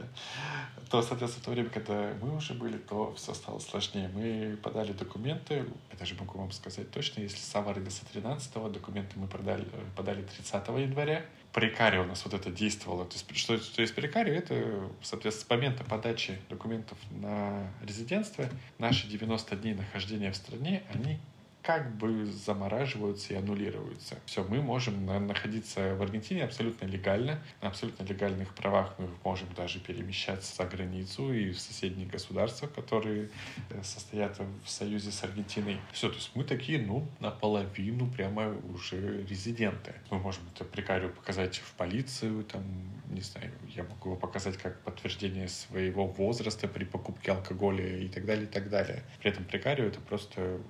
То, соответственно, в то время, когда мы уже были, то все стало сложнее. Мы подали документы, я даже могу вам сказать точно, если сам родился 13-го, документы мы продали, подали 30 января. Прикарио у нас вот это действовало. То есть, что, что есть прикарио, это, соответственно, с момента подачи документов на резидентство, наши 90 дней нахождения в стране, они как бы замораживаются и аннулируются. Все, мы можем находиться в Аргентине абсолютно легально, на абсолютно легальных правах мы можем даже перемещаться за границу и в соседние государства, которые э, состоят в союзе с Аргентиной. Все, то есть мы такие, ну, наполовину прямо уже резиденты. Мы можем это прикарию показать в полицию, там, не знаю, я могу его показать как подтверждение своего возраста при покупке алкоголя и так далее, и так далее. При этом прикарию это просто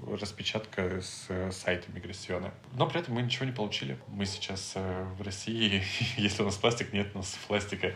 вот, распечатка с э, сайта миграциона. Но при этом мы ничего не получили. Мы сейчас э, в России, если у нас пластик, нет у нас пластика.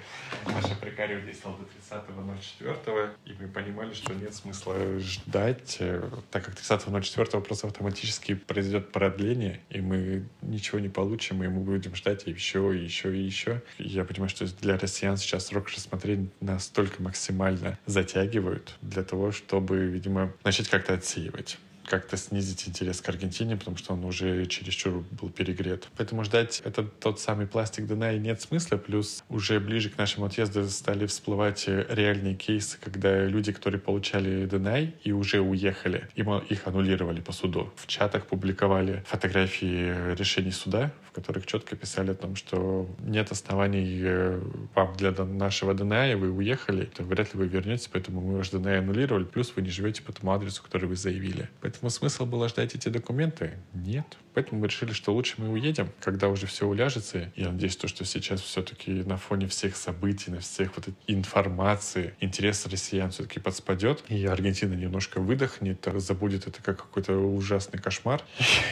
Наша прикарио действовала до 30.04, и мы понимали, что нет смысла ждать, э, так как 30.04 просто автоматически произойдет продление, и мы ничего не получим, и мы будем ждать еще, и еще, и еще. Я понимаю, что для россиян сейчас срок рассмотрения настолько максимально затягивают для того, чтобы, видимо, начать как-то отсеивать как-то снизить интерес к Аргентине, потому что он уже чересчур был перегрет. Поэтому ждать этот тот самый пластик Дунай нет смысла, плюс уже ближе к нашему отъезду стали всплывать реальные кейсы, когда люди, которые получали Дунай и уже уехали, им их аннулировали по суду. В чатах публиковали фотографии решений суда, которых четко писали о том, что нет оснований э, вам для нашего Дуная, вы уехали, то вряд ли вы вернетесь, поэтому мы ваш Дунай аннулировали, плюс вы не живете по тому адресу, который вы заявили. Поэтому смысл было ждать эти документы? Нет. Поэтому мы решили, что лучше мы уедем, когда уже все уляжется. Я надеюсь, то, что сейчас все-таки на фоне всех событий, на всех вот этой информации, интерес россиян все-таки подспадет, и Аргентина немножко выдохнет, забудет это как какой-то ужасный кошмар,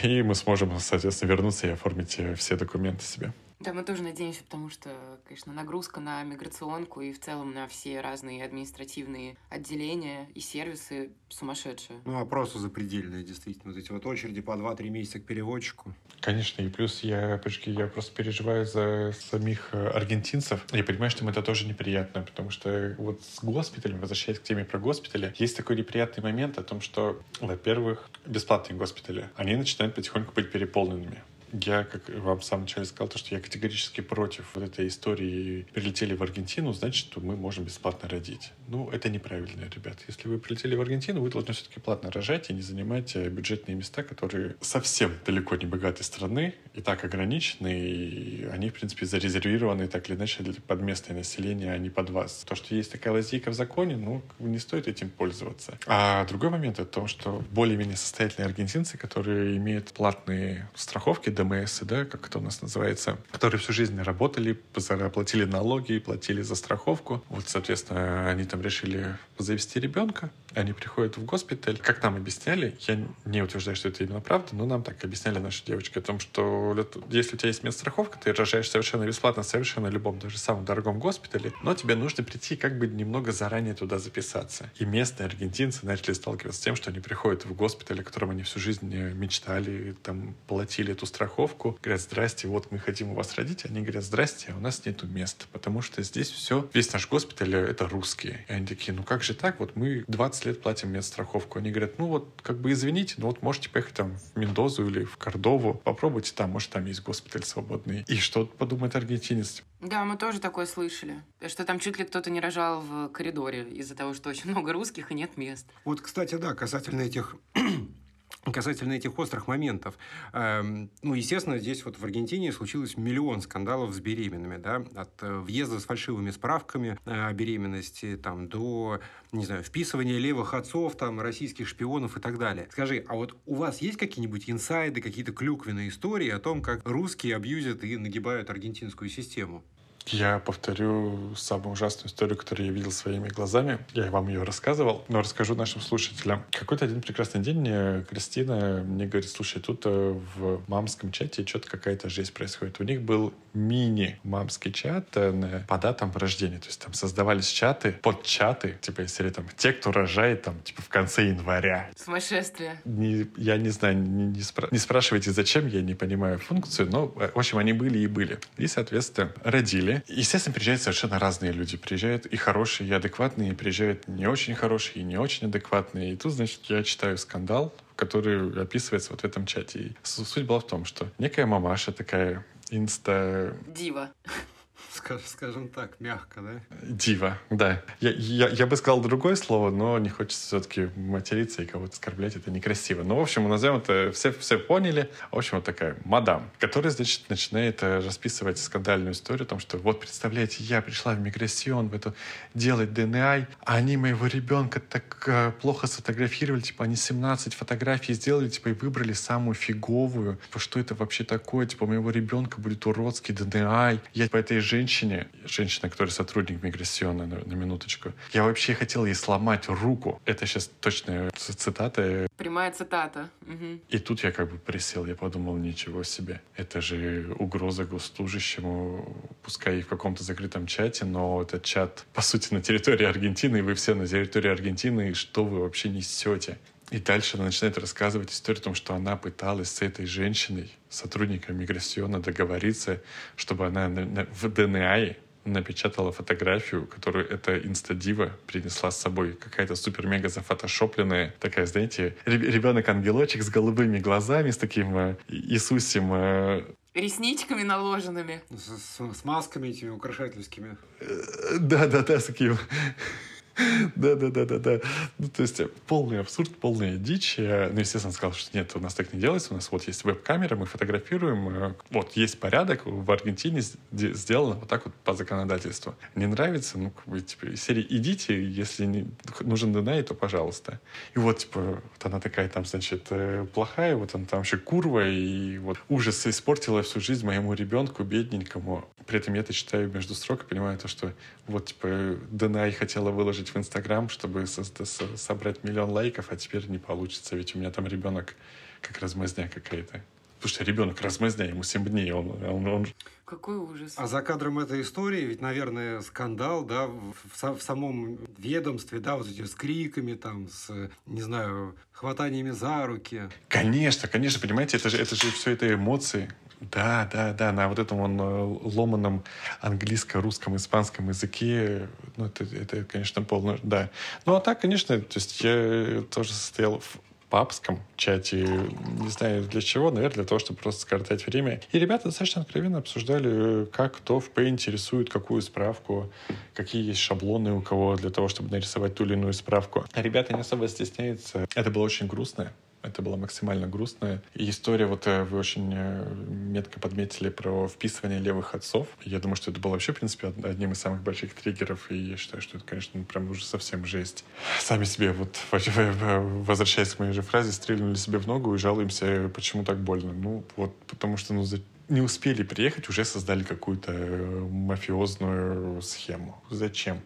и мы сможем, соответственно, вернуться и оформить все документы себе. Да, мы тоже надеемся, потому что, конечно, нагрузка на миграционку и в целом на все разные административные отделения и сервисы сумасшедшие. Ну, а просто запредельные, действительно. Вот эти вот очереди по 2-3 месяца к переводчику. Конечно, и плюс я, опять я просто переживаю за самих э, аргентинцев. Я понимаю, что им это тоже неприятно, потому что вот с госпиталем, возвращаясь к теме про госпитали, есть такой неприятный момент о том, что, во-первых, бесплатные госпитали, они начинают потихоньку быть переполненными. Я, как вам в самом начале сказал, то, что я категорически против вот этой истории. Прилетели в Аргентину, значит, что мы можем бесплатно родить. Ну, это неправильно, ребят. Если вы прилетели в Аргентину, вы должны все-таки платно рожать и не занимать э, бюджетные места, которые совсем далеко не богатой страны и так ограничены, и они, в принципе, зарезервированы так или иначе под местное население, а не под вас. То, что есть такая лазейка в законе, ну, не стоит этим пользоваться. А другой момент о том, что более-менее состоятельные аргентинцы, которые имеют платные страховки, ДМС, да, как это у нас называется, которые всю жизнь работали, платили налоги, платили за страховку. Вот, соответственно, они там решили завести ребенка, они приходят в госпиталь. Как нам объясняли, я не утверждаю, что это именно правда, но нам так объясняли наши девочки о том, что если у тебя есть медстраховка, ты рожаешь совершенно бесплатно, совершенно любом, даже самом дорогом госпитале, но тебе нужно прийти как бы немного заранее туда записаться. И местные аргентинцы начали сталкиваться с тем, что они приходят в госпиталь, о котором они всю жизнь мечтали, там, платили эту страховку, говорят, здрасте, вот мы хотим у вас родить, они говорят, здрасте, а у нас нету места, потому что здесь все, весь наш госпиталь — это русские. И они такие, ну как же так, вот мы 20 лет платим медстраховку. Они говорят, ну вот, как бы извините, но вот можете поехать там в Мендозу или в Кордову, попробуйте там, может, там есть госпиталь свободный. И что подумает аргентинец? Да, мы тоже такое слышали. Что там чуть ли кто-то не рожал в коридоре из-за того, что очень много русских и нет мест. Вот, кстати, да, касательно этих Касательно этих острых моментов. Эм, ну, естественно, здесь вот в Аргентине случилось миллион скандалов с беременными, да, от э, въезда с фальшивыми справками э, о беременности, там, до, не знаю, вписывания левых отцов, там, российских шпионов и так далее. Скажи, а вот у вас есть какие-нибудь инсайды, какие-то клюквенные истории о том, как русские абьюзят и нагибают аргентинскую систему? Я повторю самую ужасную историю, которую я видел своими глазами. Я вам ее рассказывал, но расскажу нашим слушателям. Какой-то один прекрасный день Кристина мне говорит, слушай, тут э, в мамском чате что-то какая-то жесть происходит. У них был мини-мамский чат э, по датам рождения. То есть там создавались чаты, под чаты, типа, если там те, кто рожает там, типа, в конце января. Сумасшествие. Не, я не знаю, не, не, спра- не спрашивайте, зачем, я не понимаю функцию, но, э, в общем, они были и были. И, соответственно, родили Москве. Естественно, приезжают совершенно разные люди. Приезжают и хорошие, и адекватные, и приезжают не очень хорошие, и не очень адекватные. И тут, значит, я читаю скандал, который описывается вот в этом чате. И суть была в том, что некая мамаша такая инста... Дива скажем так, мягко, да? Дива, да. Я, я, я бы сказал другое слово, но не хочется все-таки материться и кого-то оскорблять, это некрасиво. Ну, в общем, назовем это, все, все поняли. В общем, вот такая мадам, которая, значит, начинает э, расписывать скандальную историю о том, что вот, представляете, я пришла в миграцион в эту делать ДНА, а они моего ребенка так э, плохо сфотографировали, типа, они 17 фотографий сделали, типа, и выбрали самую фиговую. Типа, что это вообще такое? Типа, у моего ребенка будет уродский ДНА. Я по этой женщине женщине, женщина, которая сотрудник миграционной, на, на минуточку, я вообще хотел ей сломать руку. Это сейчас точная цитата. Прямая цитата. Угу. И тут я как бы присел, я подумал, ничего себе. Это же угроза госслужащему, пускай и в каком-то закрытом чате, но этот чат, по сути, на территории Аргентины, и вы все на территории Аргентины, и что вы вообще несете? И дальше она начинает рассказывать историю о том, что она пыталась с этой женщиной, сотрудником миграциона, договориться, чтобы она в ДНА напечатала фотографию, которую эта инстадива принесла с собой. Какая-то супер-мега зафотошопленная, такая, знаете, ребенок-ангелочек с голубыми глазами, с таким э, Иисусем э, Ресничками наложенными. С, с, с масками этими украшательскими. Да-да-да, с таким Да, да, да, да, да. Ну, то есть полный абсурд, полная дичь. Я, ну, естественно, сказал, что нет, у нас так не делается. У нас вот есть веб-камера, мы фотографируем. Э, вот есть порядок. В Аргентине сделано вот так вот по законодательству. Не нравится, ну, бы, типа, серии идите, если не, нужен Дунай, то пожалуйста. И вот, типа, вот она такая там, значит, э, плохая, вот она там еще курва, и вот ужас испортила всю жизнь моему ребенку, бедненькому. При этом я это читаю между строк и понимаю то, что вот, типа, Дунай хотела выложить в Инстаграм, чтобы со собрать миллион лайков, а теперь не получится, ведь у меня там ребенок как размазня какая-то. Потому что ребенок размазня, ему 7 дней, он, он, он... Какой ужас. А за кадром этой истории ведь, наверное, скандал, да, в, в, в самом ведомстве, да, вот эти с криками, там, с, не знаю, хватаниями за руки. Конечно, конечно, понимаете, это же, это же все это эмоции. Да, да, да, на вот этом он э, ломаном английско-русском, испанском языке, ну, это, это, конечно, полно, да. Ну, а так, конечно, то есть я тоже состоял в папском чате, не знаю для чего, наверное, для того, чтобы просто скоротать время. И ребята достаточно откровенно обсуждали, как кто в Paint какую справку, какие есть шаблоны у кого для того, чтобы нарисовать ту или иную справку. А ребята не особо стесняются. Это было очень грустно. Это было максимально грустно. И история, вот э, вы очень э, метко подметили про вписывание левых отцов. Я думаю, что это было вообще, в принципе, одним из самых больших триггеров. И я считаю, что это, конечно, ну, прям уже совсем жесть. Сами себе, вот возвращаясь к моей же фразе, стрельнули себе в ногу и жалуемся, почему так больно. Ну, вот потому что, ну, не успели приехать, уже создали какую-то э, мафиозную схему. Зачем?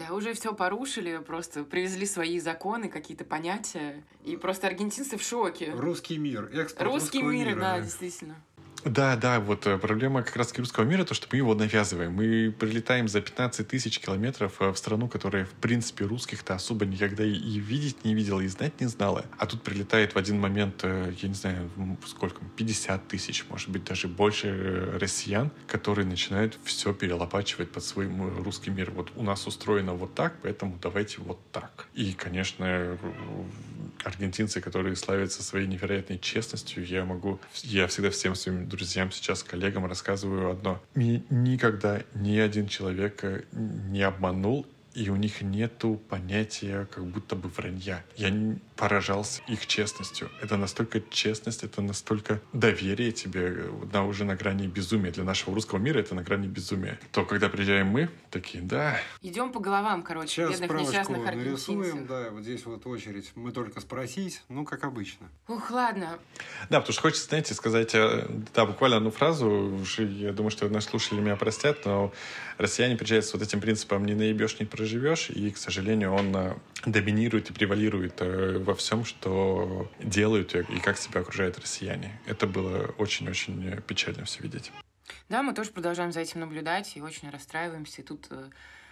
Да, уже все порушили, просто привезли свои законы, какие-то понятия, и просто аргентинцы в шоке. Русский мир, экспорт Русский мир, мира. да, действительно. Да, да, вот э, проблема как раз русского мира, то, что мы его навязываем. Мы прилетаем за 15 тысяч километров э, в страну, которая, в принципе, русских-то особо никогда и видеть не видела, и знать не знала. А тут прилетает в один момент, э, я не знаю, сколько, 50 тысяч, может быть, даже больше россиян, которые начинают все перелопачивать под свой русский мир. Вот у нас устроено вот так, поэтому давайте вот так. И, конечно, аргентинцы, которые славятся своей невероятной честностью, я могу, я всегда всем своим друзьям сейчас, коллегам рассказываю одно. Меня никогда ни один человек э, не обманул и у них нету понятия как будто бы вранья. Я поражался их честностью. Это настолько честность, это настолько доверие тебе на, уже на грани безумия. Для нашего русского мира это на грани безумия. То, когда приезжаем мы, такие, да. Идем по головам, короче, Сейчас бедных несчастных нарисуем, да, вот здесь вот очередь. Мы только спросить, ну, как обычно. Ух, ладно. Да, потому что хочется, знаете, сказать, э, да, буквально одну фразу, я думаю, что наши слушатели меня простят, но россияне приезжают с вот этим принципом «не наебешь, не проживешь», и, к сожалению, он э, доминирует и превалирует э, во всем, что делают и как себя окружают россияне. Это было очень-очень печально все видеть. Да, мы тоже продолжаем за этим наблюдать и очень расстраиваемся. И тут э,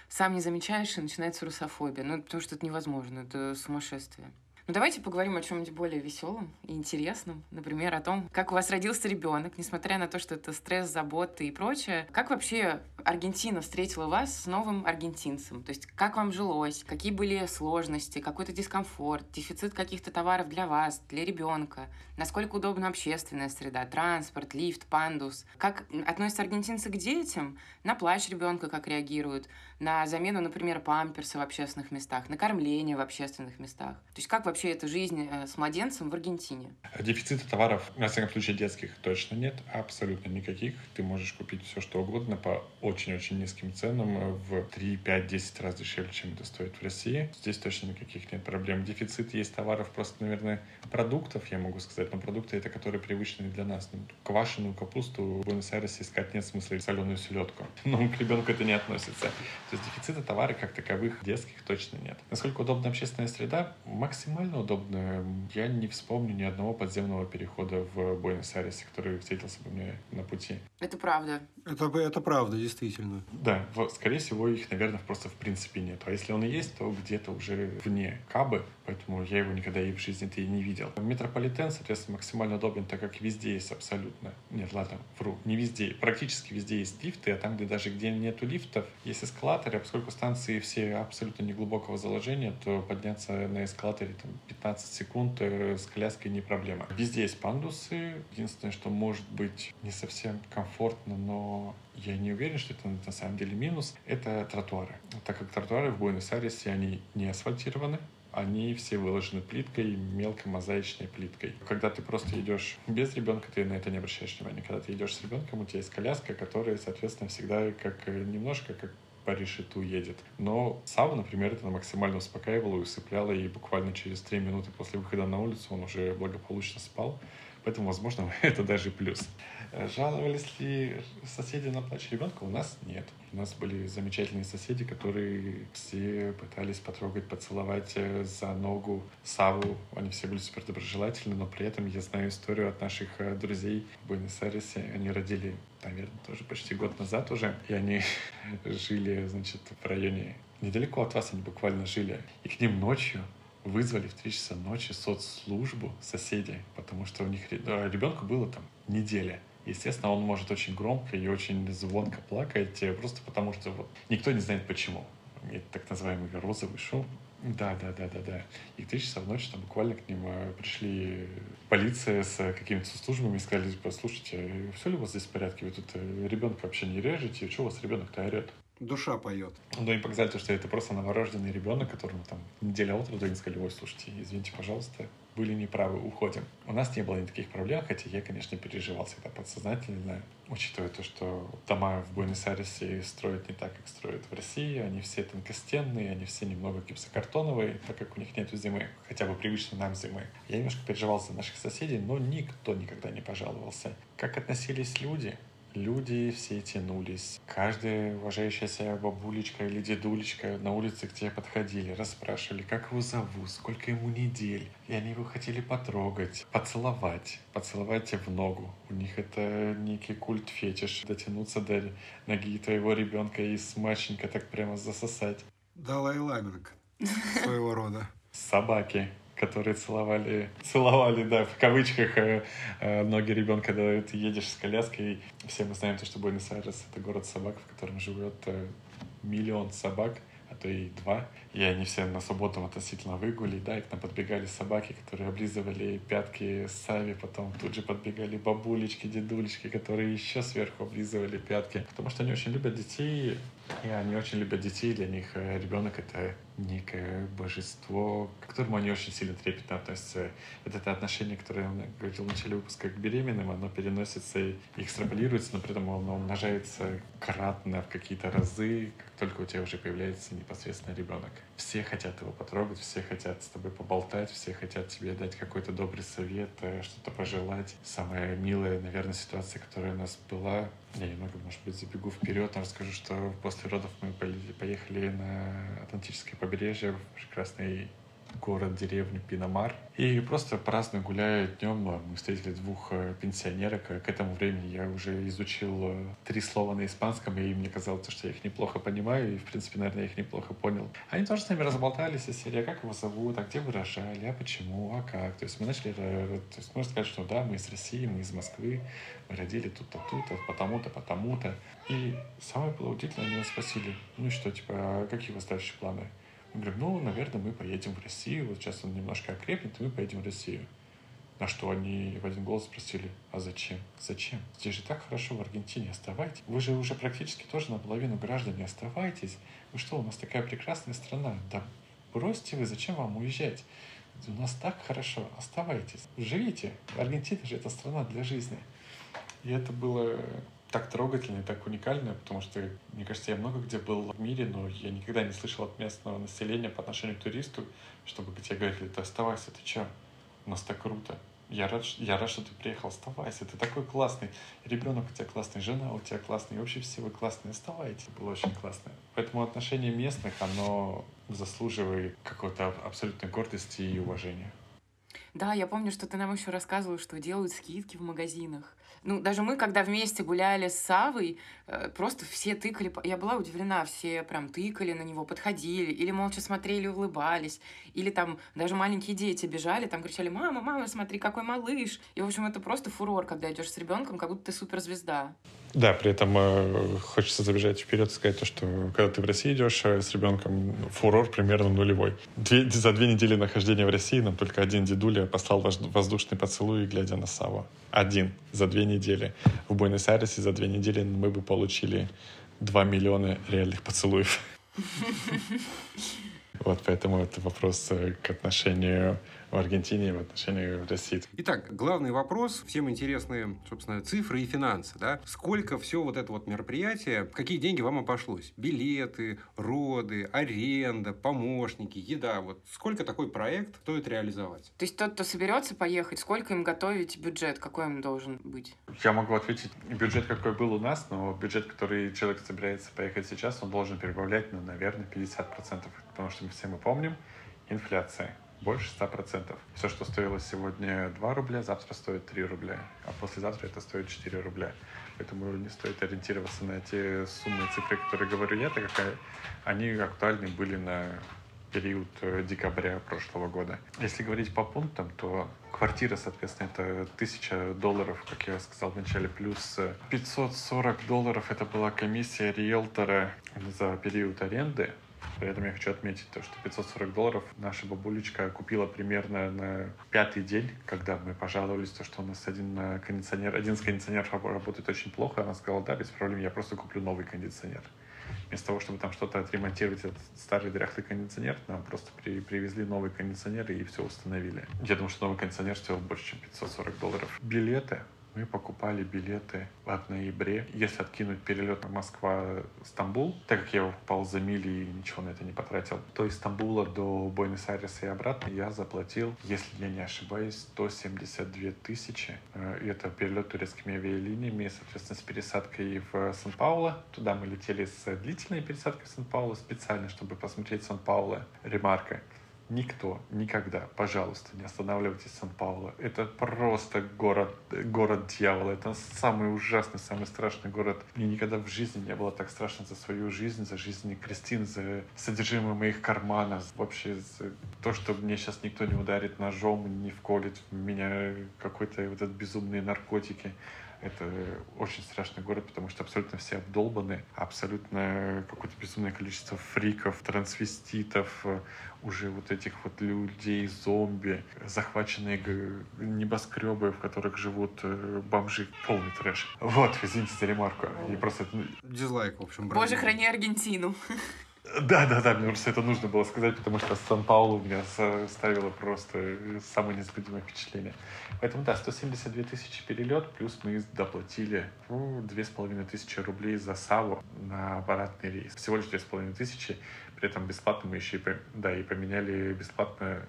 сам не замечаешь, и начинается русофобия. Ну, потому что это невозможно, это сумасшествие. Ну, давайте поговорим о чем-нибудь более веселом и интересном. Например, о том, как у вас родился ребенок, несмотря на то, что это стресс, заботы и прочее. Как вообще Аргентина встретила вас с новым аргентинцем? То есть, как вам жилось? Какие были сложности? Какой-то дискомфорт? Дефицит каких-то товаров для вас, для ребенка? Насколько удобна общественная среда? Транспорт, лифт, пандус? Как относятся аргентинцы к детям? На плач ребенка как реагируют? На замену, например, памперса в общественных местах? На кормление в общественных местах? То есть, как вообще эта жизнь э, с младенцем в Аргентине? Дефицита товаров, на всяком случае, детских точно нет, абсолютно никаких. Ты можешь купить все, что угодно по очень-очень низким ценам э, в 3, 5, 10 раз дешевле, чем это стоит в России. Здесь точно никаких нет проблем. Дефицит есть товаров, просто, наверное, продуктов, я могу сказать, но продукты это, которые привычны для нас. Ну, квашеную капусту в Буэнос-Айресе искать нет смысла, соленую селедку. Но к ребенку это не относится. То есть дефицита товара как таковых детских точно нет. Насколько удобна общественная среда? Максимально удобно. Я не вспомню ни одного подземного перехода в Буэнос-Айресе, который встретился бы мне на пути. Это правда. Это, это правда, действительно. Да, скорее всего, их, наверное, просто в принципе нет. А если он и есть, то где-то уже вне Кабы, поэтому я его никогда и в жизни-то и не видел. Метрополитен, соответственно, максимально удобен, так как везде есть абсолютно... Нет, ладно, вру, не везде. Практически везде есть лифты, а там, где даже где нету лифтов, есть эскалаторы, а поскольку станции все абсолютно неглубокого заложения, то подняться на эскалаторе там 15 секунд э, с коляской не проблема. Везде есть пандусы. Единственное, что может быть не совсем комфортно, но я не уверен, что это на самом деле минус, это тротуары. Так как тротуары в Буэнос-Айресе, они не асфальтированы, они все выложены плиткой, мелкой мозаичной плиткой. Когда ты просто идешь без ребенка, ты на это не обращаешь внимания. Когда ты идешь с ребенком, у тебя есть коляска, которая, соответственно, всегда как э, немножко как по решету едет. Но Сава, например, это максимально успокаивало и усыпляло, и буквально через три минуты после выхода на улицу он уже благополучно спал. Поэтому, возможно, это даже плюс. Жаловались ли соседи на плач ребенка? У нас нет. У нас были замечательные соседи, которые все пытались потрогать, поцеловать э, за ногу Саву. Они все были супер доброжелательны, но при этом я знаю историю от наших э, друзей в Буэнос-Айресе. Они родили, наверное, тоже почти год назад уже, и они жили, значит, в районе недалеко от вас они буквально жили. И к ним ночью вызвали в 3 часа ночи соцслужбу соседей, потому что у них ребенку было там неделя. Естественно, он может очень громко и очень звонко плакать, э, просто потому что вот никто не знает почему. Это так называемый розовый шум. Да, да, да, да, да. И в три часа в ночь там буквально к ним э, пришли полиция с какими-то службами и сказали, послушайте, все ли у вас здесь в порядке? Вы тут э, ребенка вообще не режете? Что у вас ребенок-то орет? Душа поет. Ну и показали то, что это просто новорожденный ребенок, которому там неделя от роду, и сказали, ой, слушайте, извините, пожалуйста, были неправы, уходим. У нас не было никаких проблем, хотя я, конечно, переживал всегда подсознательно, учитывая то, что дома в Буэнос-Айресе строят не так, как строят в России. Они все тонкостенные, они все немного гипсокартоновые, так как у них нет зимы, хотя бы привычно нам зимы. Я немножко переживал за наших соседей, но никто никогда не пожаловался. Как относились люди? Люди все тянулись. Каждая уважающая себя бабулечка или дедулечка на улице к тебе подходили, расспрашивали, как его зовут, сколько ему недель. И они его хотели потрогать, поцеловать, поцеловать в ногу. У них это некий культ-фетиш. Дотянуться до ноги твоего ребенка и смачненько так прямо засосать. Далай Ламинг своего рода. Собаки которые целовали, целовали, да, в кавычках, э, э, ноги ребенка, когда ты едешь с коляской. Все мы знаем то, что Буэнос-Айрес — это город собак, в котором живет э, миллион собак, а то и два. И они все на субботу относительно выгули, да, и к нам подбегали собаки, которые облизывали пятки Сави, потом тут же подбегали бабулечки, дедулечки, которые еще сверху облизывали пятки. Потому что они очень любят детей, и они очень любят детей, для них ребенок — это некое божество, к которому они очень сильно трепетно относятся. Вот это отношение, которое я говорил в начале выпуска к беременным, оно переносится и экстраполируется, но при этом оно умножается кратно в какие-то разы, как только у тебя уже появляется непосредственно ребенок. Все хотят его потрогать, все хотят с тобой поболтать, все хотят тебе дать какой-то добрый совет, э, что-то пожелать. Самая милая, наверное, ситуация, которая у нас была, я немного, может быть, забегу вперед, но расскажу, что после родов мы поехали на Атлантическое побережье в прекрасный город, деревню Пиномар. И просто праздно гуляя днем, мы встретили двух э, пенсионерок. К этому времени я уже изучил э, три слова на испанском, и мне казалось, что я их неплохо понимаю, и, в принципе, наверное, я их неплохо понял. Они тоже с нами разболтались, из серии, «А как его зовут, а где вы рожали, а почему, а как. То есть мы начали, э, то есть можно сказать, что да, мы из России, мы из Москвы, мы родили тут-то, тут-то, потому-то, потому-то. И самое было удивительное, они нас спросили, ну что, типа, а какие у вас дальше планы? Мы говорим, ну, наверное, мы поедем в Россию. Вот сейчас он немножко окрепнет, и мы поедем в Россию. На что они в один голос спросили, а зачем? Зачем? Здесь же так хорошо в Аргентине, оставайтесь. Вы же уже практически тоже наполовину граждане, оставайтесь. Вы что, у нас такая прекрасная страна. Да бросьте вы, зачем вам уезжать? У нас так хорошо, оставайтесь, живите. Аргентина же это страна для жизни. И это было так трогательно и так уникально, потому что, мне кажется, я много где был в мире, но я никогда не слышал от местного населения по отношению к туристу, чтобы тебе говорили, ты оставайся, ты чё? У нас так круто. Я рад, я рад, что ты приехал, оставайся, ты такой классный. Ребенок у тебя классный, жена у тебя классная, и вообще все вы классные, оставайтесь. Было очень классно. Поэтому отношение местных, оно заслуживает какой-то абсолютной гордости и уважения. Да, я помню, что ты нам еще рассказывал, что делают скидки в магазинах Ну, даже мы, когда вместе гуляли с Савой, э, просто все тыкали. Я была удивлена, все прям тыкали на него, подходили, или молча смотрели, улыбались, или там даже маленькие дети бежали, там кричали, мама, мама, смотри, какой малыш. И, в общем, это просто фурор, когда идешь с ребенком, как будто ты суперзвезда. Да, при этом э, хочется забежать вперед и сказать то, что когда ты в России идешь э, с ребенком, фурор примерно нулевой. Две, за две недели нахождения в России нам только один дедуля послал воздушный поцелуй, глядя на Саву. Один за две недели. В Буэнос-Айресе за две недели мы бы получили 2 миллиона реальных поцелуев. Вот поэтому это вопрос э, к отношению в Аргентине в отношении России. Итак, главный вопрос. Всем интересны, собственно, цифры и финансы. Да? Сколько все вот это вот мероприятие, какие деньги вам обошлось? Билеты, роды, аренда, помощники, еда. Вот сколько такой проект стоит реализовать? То есть тот, кто соберется поехать, сколько им готовить бюджет? Какой им должен быть? Я могу ответить, бюджет какой был у нас, но бюджет, который человек собирается поехать сейчас, он должен прибавлять, ну, наверное, 50%. Потому что мы все мы помним, инфляция больше 100%. Все, что стоило сегодня 2 рубля, завтра стоит 3 рубля, а послезавтра это стоит 4 рубля. Поэтому не стоит ориентироваться на те суммы и цифры, которые говорю я, так как они актуальны были на период э, декабря прошлого года. Если говорить по пунктам, то квартира, соответственно, это 1000 долларов, как я сказал вначале, плюс 540 долларов это была комиссия риэлтора за период аренды. При этом я хочу отметить то, что 540 долларов наша бабулечка купила примерно на пятый день, когда мы пожаловались, то, что у нас один э, кондиционер, один из кондиционеров работает очень плохо. Она сказала, да, без проблем, я просто куплю новый кондиционер. Вместо того, чтобы там что-то отремонтировать, этот старый дряхлый кондиционер, нам просто при, привезли новый кондиционер и все установили. Я думаю, что новый кондиционер стоил больше, чем 540 долларов. Билеты мы покупали билеты в ноябре. Если откинуть перелет Москва-Стамбул, так как я его покупал за мили и ничего на это не потратил, то из Стамбула до Буэнос-Айреса и обратно я заплатил, если я не ошибаюсь, 172 тысячи. Э, это перелет турецкими авиалиниями, соответственно, с пересадкой в Сан-Пауло. Туда мы летели с длительной пересадкой в Сан-Пауло специально, чтобы посмотреть Сан-Пауло. Ремарка никто никогда, пожалуйста, не останавливайтесь в Сан-Пауло. Это просто город, город дьявола. Это самый ужасный, самый страшный город. Мне никогда в жизни не было так страшно за свою жизнь, за жизнь Кристин, за содержимое моих карманов. Вообще за то, что мне сейчас никто не ударит ножом, не вколет в меня какой-то вот этот безумные наркотики. Это очень страшный город, потому что абсолютно все обдолбаны, абсолютно какое-то безумное количество фриков, трансвеститов, уже вот этих вот людей-зомби, захваченные небоскребы, в которых живут э, бомжи. Полный трэш. Вот, извините за ремарку. И просто... Ну, Дизлайк, в общем. Боже, храни Аргентину. Да, да, да, мне просто это нужно было сказать, потому что Сан-Паулу у меня ставило просто самое незабываемое впечатление. Поэтому, да, 172 тысячи перелет, плюс мы доплатили две с половиной тысячи рублей за Саву на обратный рейс. Всего лишь две с половиной тысячи, при этом бесплатно мы еще и, да, и поменяли бесплатно,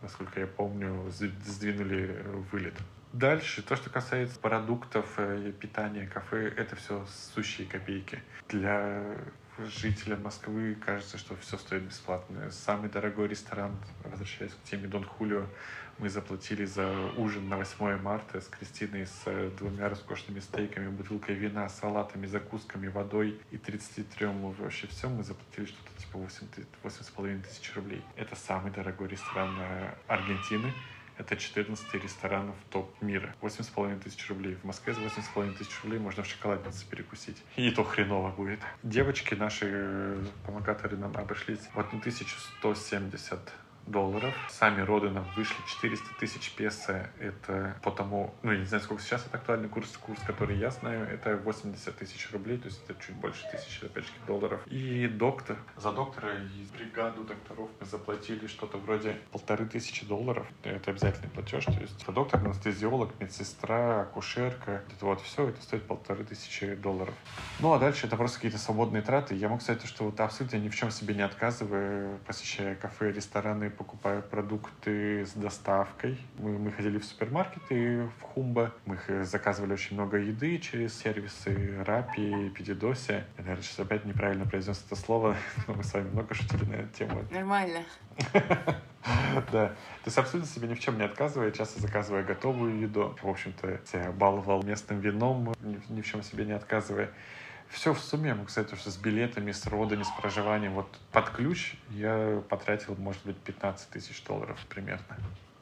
насколько я помню, сдвинули вылет. Дальше, то, что касается продуктов, э, питания, кафе, это все сущие копейки. Для жителям Москвы кажется, что все стоит бесплатно. Самый дорогой ресторан, возвращаясь к теме Дон Хулио, мы заплатили за ужин на 8 марта с Кристиной с э, двумя роскошными стейками, бутылкой вина, салатами, закусками, водой и 33 вообще все. Мы заплатили что-то типа 8,5 тысяч рублей. Это самый дорогой ресторан э, Аргентины. Это 14 ресторанов топ мира. 8,5 тысяч рублей. В Москве за 8,5 тысяч рублей можно в шоколаднице перекусить. И то хреново будет. Девочки, наши помогаторы нам обошлись в 1170 долларов. Сами роды нам вышли 400 тысяч песо. Это потому, ну, я не знаю, сколько сейчас это актуальный курс. Курс, который я знаю, это 80 тысяч рублей, то есть это чуть больше тысячи, опять же, долларов. И доктор. За доктора и бригаду докторов мы заплатили что-то вроде полторы тысячи долларов. Это обязательный платеж. То есть это доктор, анестезиолог, медсестра, акушерка. Это вот все, это стоит полторы тысячи долларов. Ну, а дальше это просто какие-то свободные траты. Я могу сказать, что вот абсолютно ни в чем себе не отказываю, посещая кафе, рестораны, покупаю продукты с доставкой. Мы, мы ходили в супермаркеты в Хумба. Мы заказывали очень много еды через сервисы Рапи, Педидоси. Я, наверное, сейчас опять неправильно произнес это слово, но мы с вами много шутили на эту тему. Нормально. Да. То есть абсолютно себе ни в чем не отказывая, часто заказывая готовую еду. В общем-то, себя баловал местным вином, ни в чем себе не отказывая. Все в сумме, сказать, что с билетами, с родами, с проживанием, вот под ключ я потратил, может быть, 15 тысяч долларов примерно.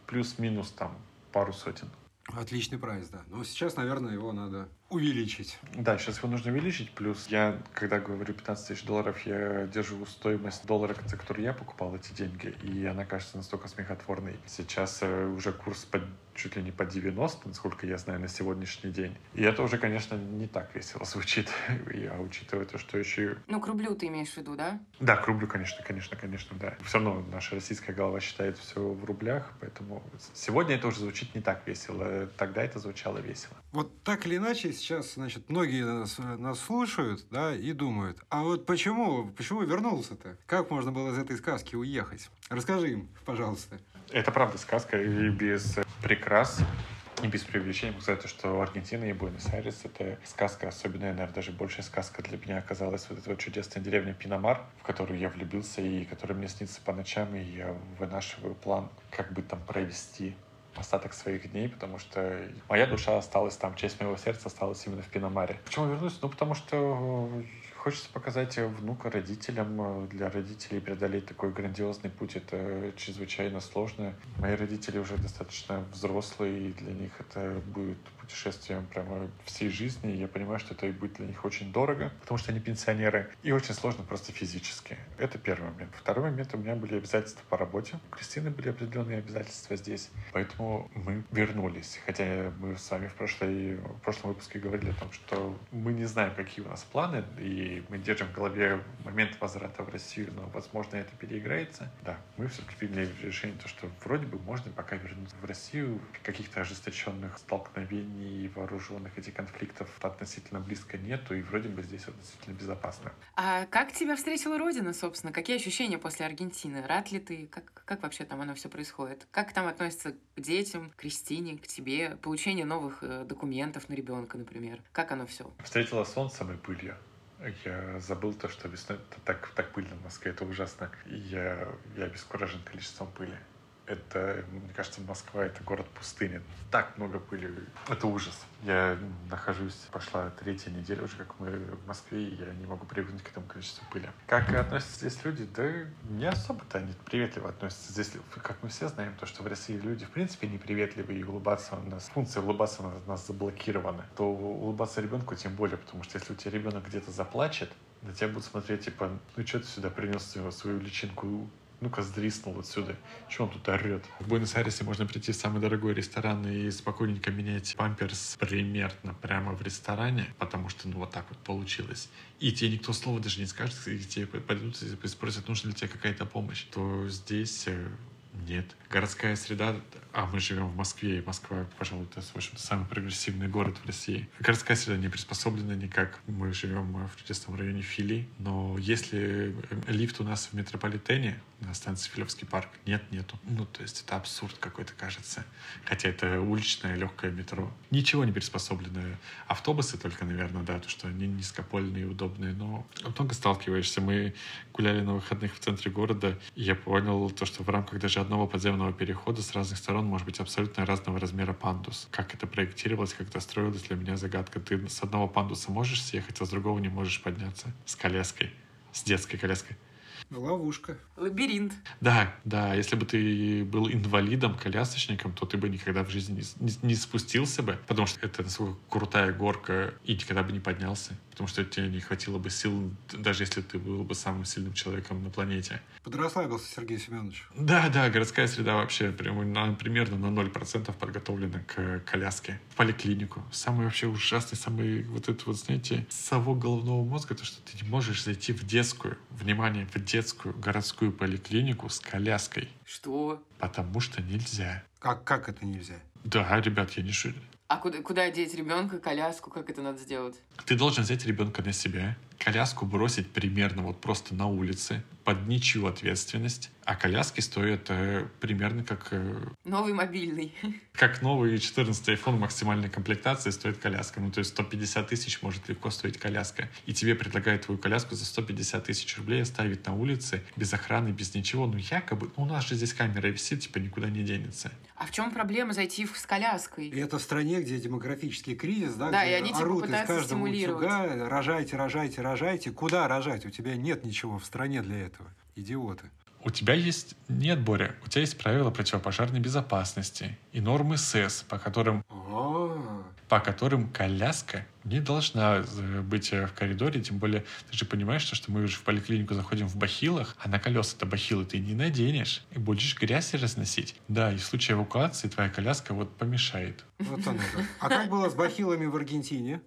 Плюс-минус там пару сотен. Отличный прайс, да. Но сейчас, наверное, его надо увеличить. Да, сейчас его нужно увеличить. Плюс я, когда говорю 15 тысяч долларов, я держу стоимость доллара, за который я покупал эти деньги. И она кажется настолько смехотворной. Сейчас э, уже курс под чуть ли не по 90, насколько я знаю, на сегодняшний день. И это уже, конечно, не так весело звучит. Я учитывая то, что еще... Ну, к рублю ты имеешь в виду, да? Да, к рублю, конечно, конечно, конечно, да. Все равно наша российская голова считает все в рублях, поэтому сегодня это уже звучит не так весело. Тогда это звучало весело. Вот так или иначе, сейчас, значит, многие нас, нас слушают, да, и думают, а вот почему, почему вернулся-то? Как можно было из этой сказки уехать? Расскажи им, пожалуйста. Это правда сказка, и без прикрас и без преувеличения могу сказать, что Аргентина и Буэнос-Айрес — это сказка особенная, наверное, даже большая сказка для меня оказалась вот эта вот чудесная деревня Пинамар, в которую я влюбился и которая мне снится по ночам, и я вынашиваю план, как бы там провести остаток своих дней, потому что моя душа осталась там, часть моего сердца осталась именно в Пиномаре. Почему вернусь? Ну, потому что Хочется показать внука родителям. Для родителей преодолеть такой грандиозный путь — это чрезвычайно сложно. Мои родители уже достаточно взрослые, и для них это будет путешествием прямо всей жизни. Я понимаю, что это и будет для них очень дорого, потому что они пенсионеры, и очень сложно просто физически. Это первый момент. Второй момент — у меня были обязательства по работе. У Кристины были определенные обязательства здесь. Поэтому мы вернулись. Хотя мы с вами в, прошлой, в прошлом выпуске говорили о том, что мы не знаем, какие у нас планы, и мы держим в голове момент возврата в Россию, но, возможно, это переиграется. Да, мы все-таки приняли решение, то, что вроде бы можно пока вернуться в Россию. Каких-то ожесточенных столкновений вооруженных этих конфликтов относительно близко нету, и вроде бы здесь относительно безопасно. А как тебя встретила Родина, собственно? Какие ощущения после Аргентины? Рад ли ты? Как, как вообще там оно все происходит? Как там относятся к детям, к Кристине, к тебе? Получение новых э, документов на ребенка, например. Как оно все? Встретила солнцем и пылью. Я забыл то, что весной так, так пыльно в Москве, это ужасно. Я, я обескуражен количеством пыли это, мне кажется, Москва — это город пустыни. Так много пыли. Это ужас. Я нахожусь, пошла третья неделя уже, как мы в Москве, и я не могу привыкнуть к этому количеству пыли. Как относятся здесь люди? Да не особо-то они приветливо относятся. Здесь, как мы все знаем, то, что в России люди, в принципе, неприветливые, и улыбаться у нас, функция улыбаться у нас заблокирована, то улыбаться ребенку тем более, потому что если у тебя ребенок где-то заплачет, на тебя будут смотреть, типа, ну что ты сюда принес свою личинку ну-ка сдриснул отсюда. Че он тут орет? В Буэнос-Айресе можно прийти в самый дорогой ресторан и спокойненько менять памперс примерно прямо в ресторане, потому что ну вот так вот получилось. И тебе никто слова даже не скажет, и тебе пойдут и спросят, нужна ли тебе какая-то помощь. То здесь э, нет. Городская среда, а мы живем в Москве, и Москва, пожалуй, это, в общем-то, самый прогрессивный город в России. Городская среда не приспособлена никак. Мы живем в чудесном районе Фили, но если лифт у нас в метрополитене, на станции Филевский парк, нет, нету. Ну, то есть это абсурд какой-то, кажется. Хотя это уличное легкое метро. Ничего не приспособленное. Автобусы только, наверное, да, то, что они низкопольные, удобные, но много сталкиваешься. Мы гуляли на выходных в центре города, и я понял то, что в рамках даже одного подземного перехода с разных сторон может быть абсолютно разного размера пандус. Как это проектировалось, как это строилось, для меня загадка. Ты с одного пандуса можешь съехать, а с другого не можешь подняться. С коляской. С детской коляской. Ловушка. Лабиринт. Да, да. Если бы ты был инвалидом, колясочником, то ты бы никогда в жизни не, не, не спустился бы, потому что это насколько крутая горка, и никогда бы не поднялся потому что тебе не хватило бы сил, даже если ты был бы самым сильным человеком на планете. Подрасслабился Сергей Семенович. Да, да, городская среда вообще прям, на, примерно на 0% подготовлена к коляске. В поликлинику. Самый вообще ужасный, самый вот это вот, знаете, совок головного мозга, то, что ты не можешь зайти в детскую, внимание, в детскую городскую поликлинику с коляской. Что? Потому что нельзя. Как, как это нельзя? Да, ребят, я не шучу. А куда, куда деть ребенка, коляску, как это надо сделать? Ты должен взять ребенка на себя, коляску бросить примерно вот просто на улице, под ничью ответственность, а коляски стоят э, примерно как... Э, новый мобильный. Как новый 14 iPhone максимальной комплектации стоит коляска. Ну, то есть 150 тысяч может легко стоить коляска. И тебе предлагают твою коляску за 150 тысяч рублей оставить на улице без охраны, без ничего. Ну, якобы, ну, у нас же здесь камера висит, типа никуда не денется. А в чем проблема зайти с коляской? И это в стране, где демографический кризис, да, да где и они, типа, орут из каждого утюга, рожайте, рожайте, рожайте. Куда рожать? У тебя нет ничего в стране для этого. Идиоты. У тебя есть... Нет, Боря, у тебя есть правила противопожарной безопасности и нормы СЭС, по которым... А-а-а. По которым коляска не должна быть в коридоре, тем более ты же понимаешь, что, что мы уже в поликлинику заходим в бахилах, а на колеса-то бахилы ты не наденешь и будешь грязь разносить. Да, и в случае эвакуации твоя коляска вот помешает. Вот оно как. А как было с бахилами в Аргентине?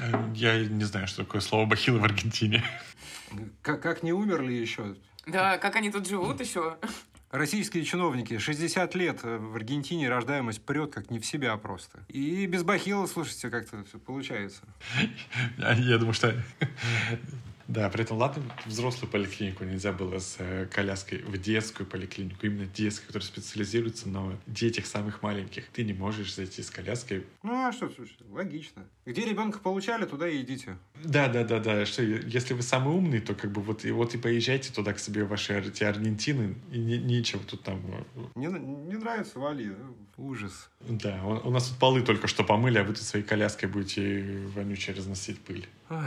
Э, я не знаю, что такое слово бахилы в Аргентине. Как, как не умерли еще? Да, как они тут живут еще? Российские чиновники, 60 лет э, в Аргентине рождаемость прет как не в себя просто. И без бахила, слушайте, как-то все получается. Я думаю, что да, при этом, ладно, в взрослую поликлинику нельзя было с э, коляской в детскую поликлинику, именно детскую, которая специализируется на детях самых маленьких. Ты не можешь зайти с коляской. Ну, а что, слушай, логично. Где ребенка получали, туда и идите. Да, да, да, да. Что, если вы самый умный, то как бы вот и, вот и поезжайте туда к себе, в ваши эти Аргентины, и не, нечего тут там... Э, не, не нравится, вали. Ужас. Да, у, у нас тут полы только что помыли, а вы тут своей коляской будете вонюче разносить пыль. Ой.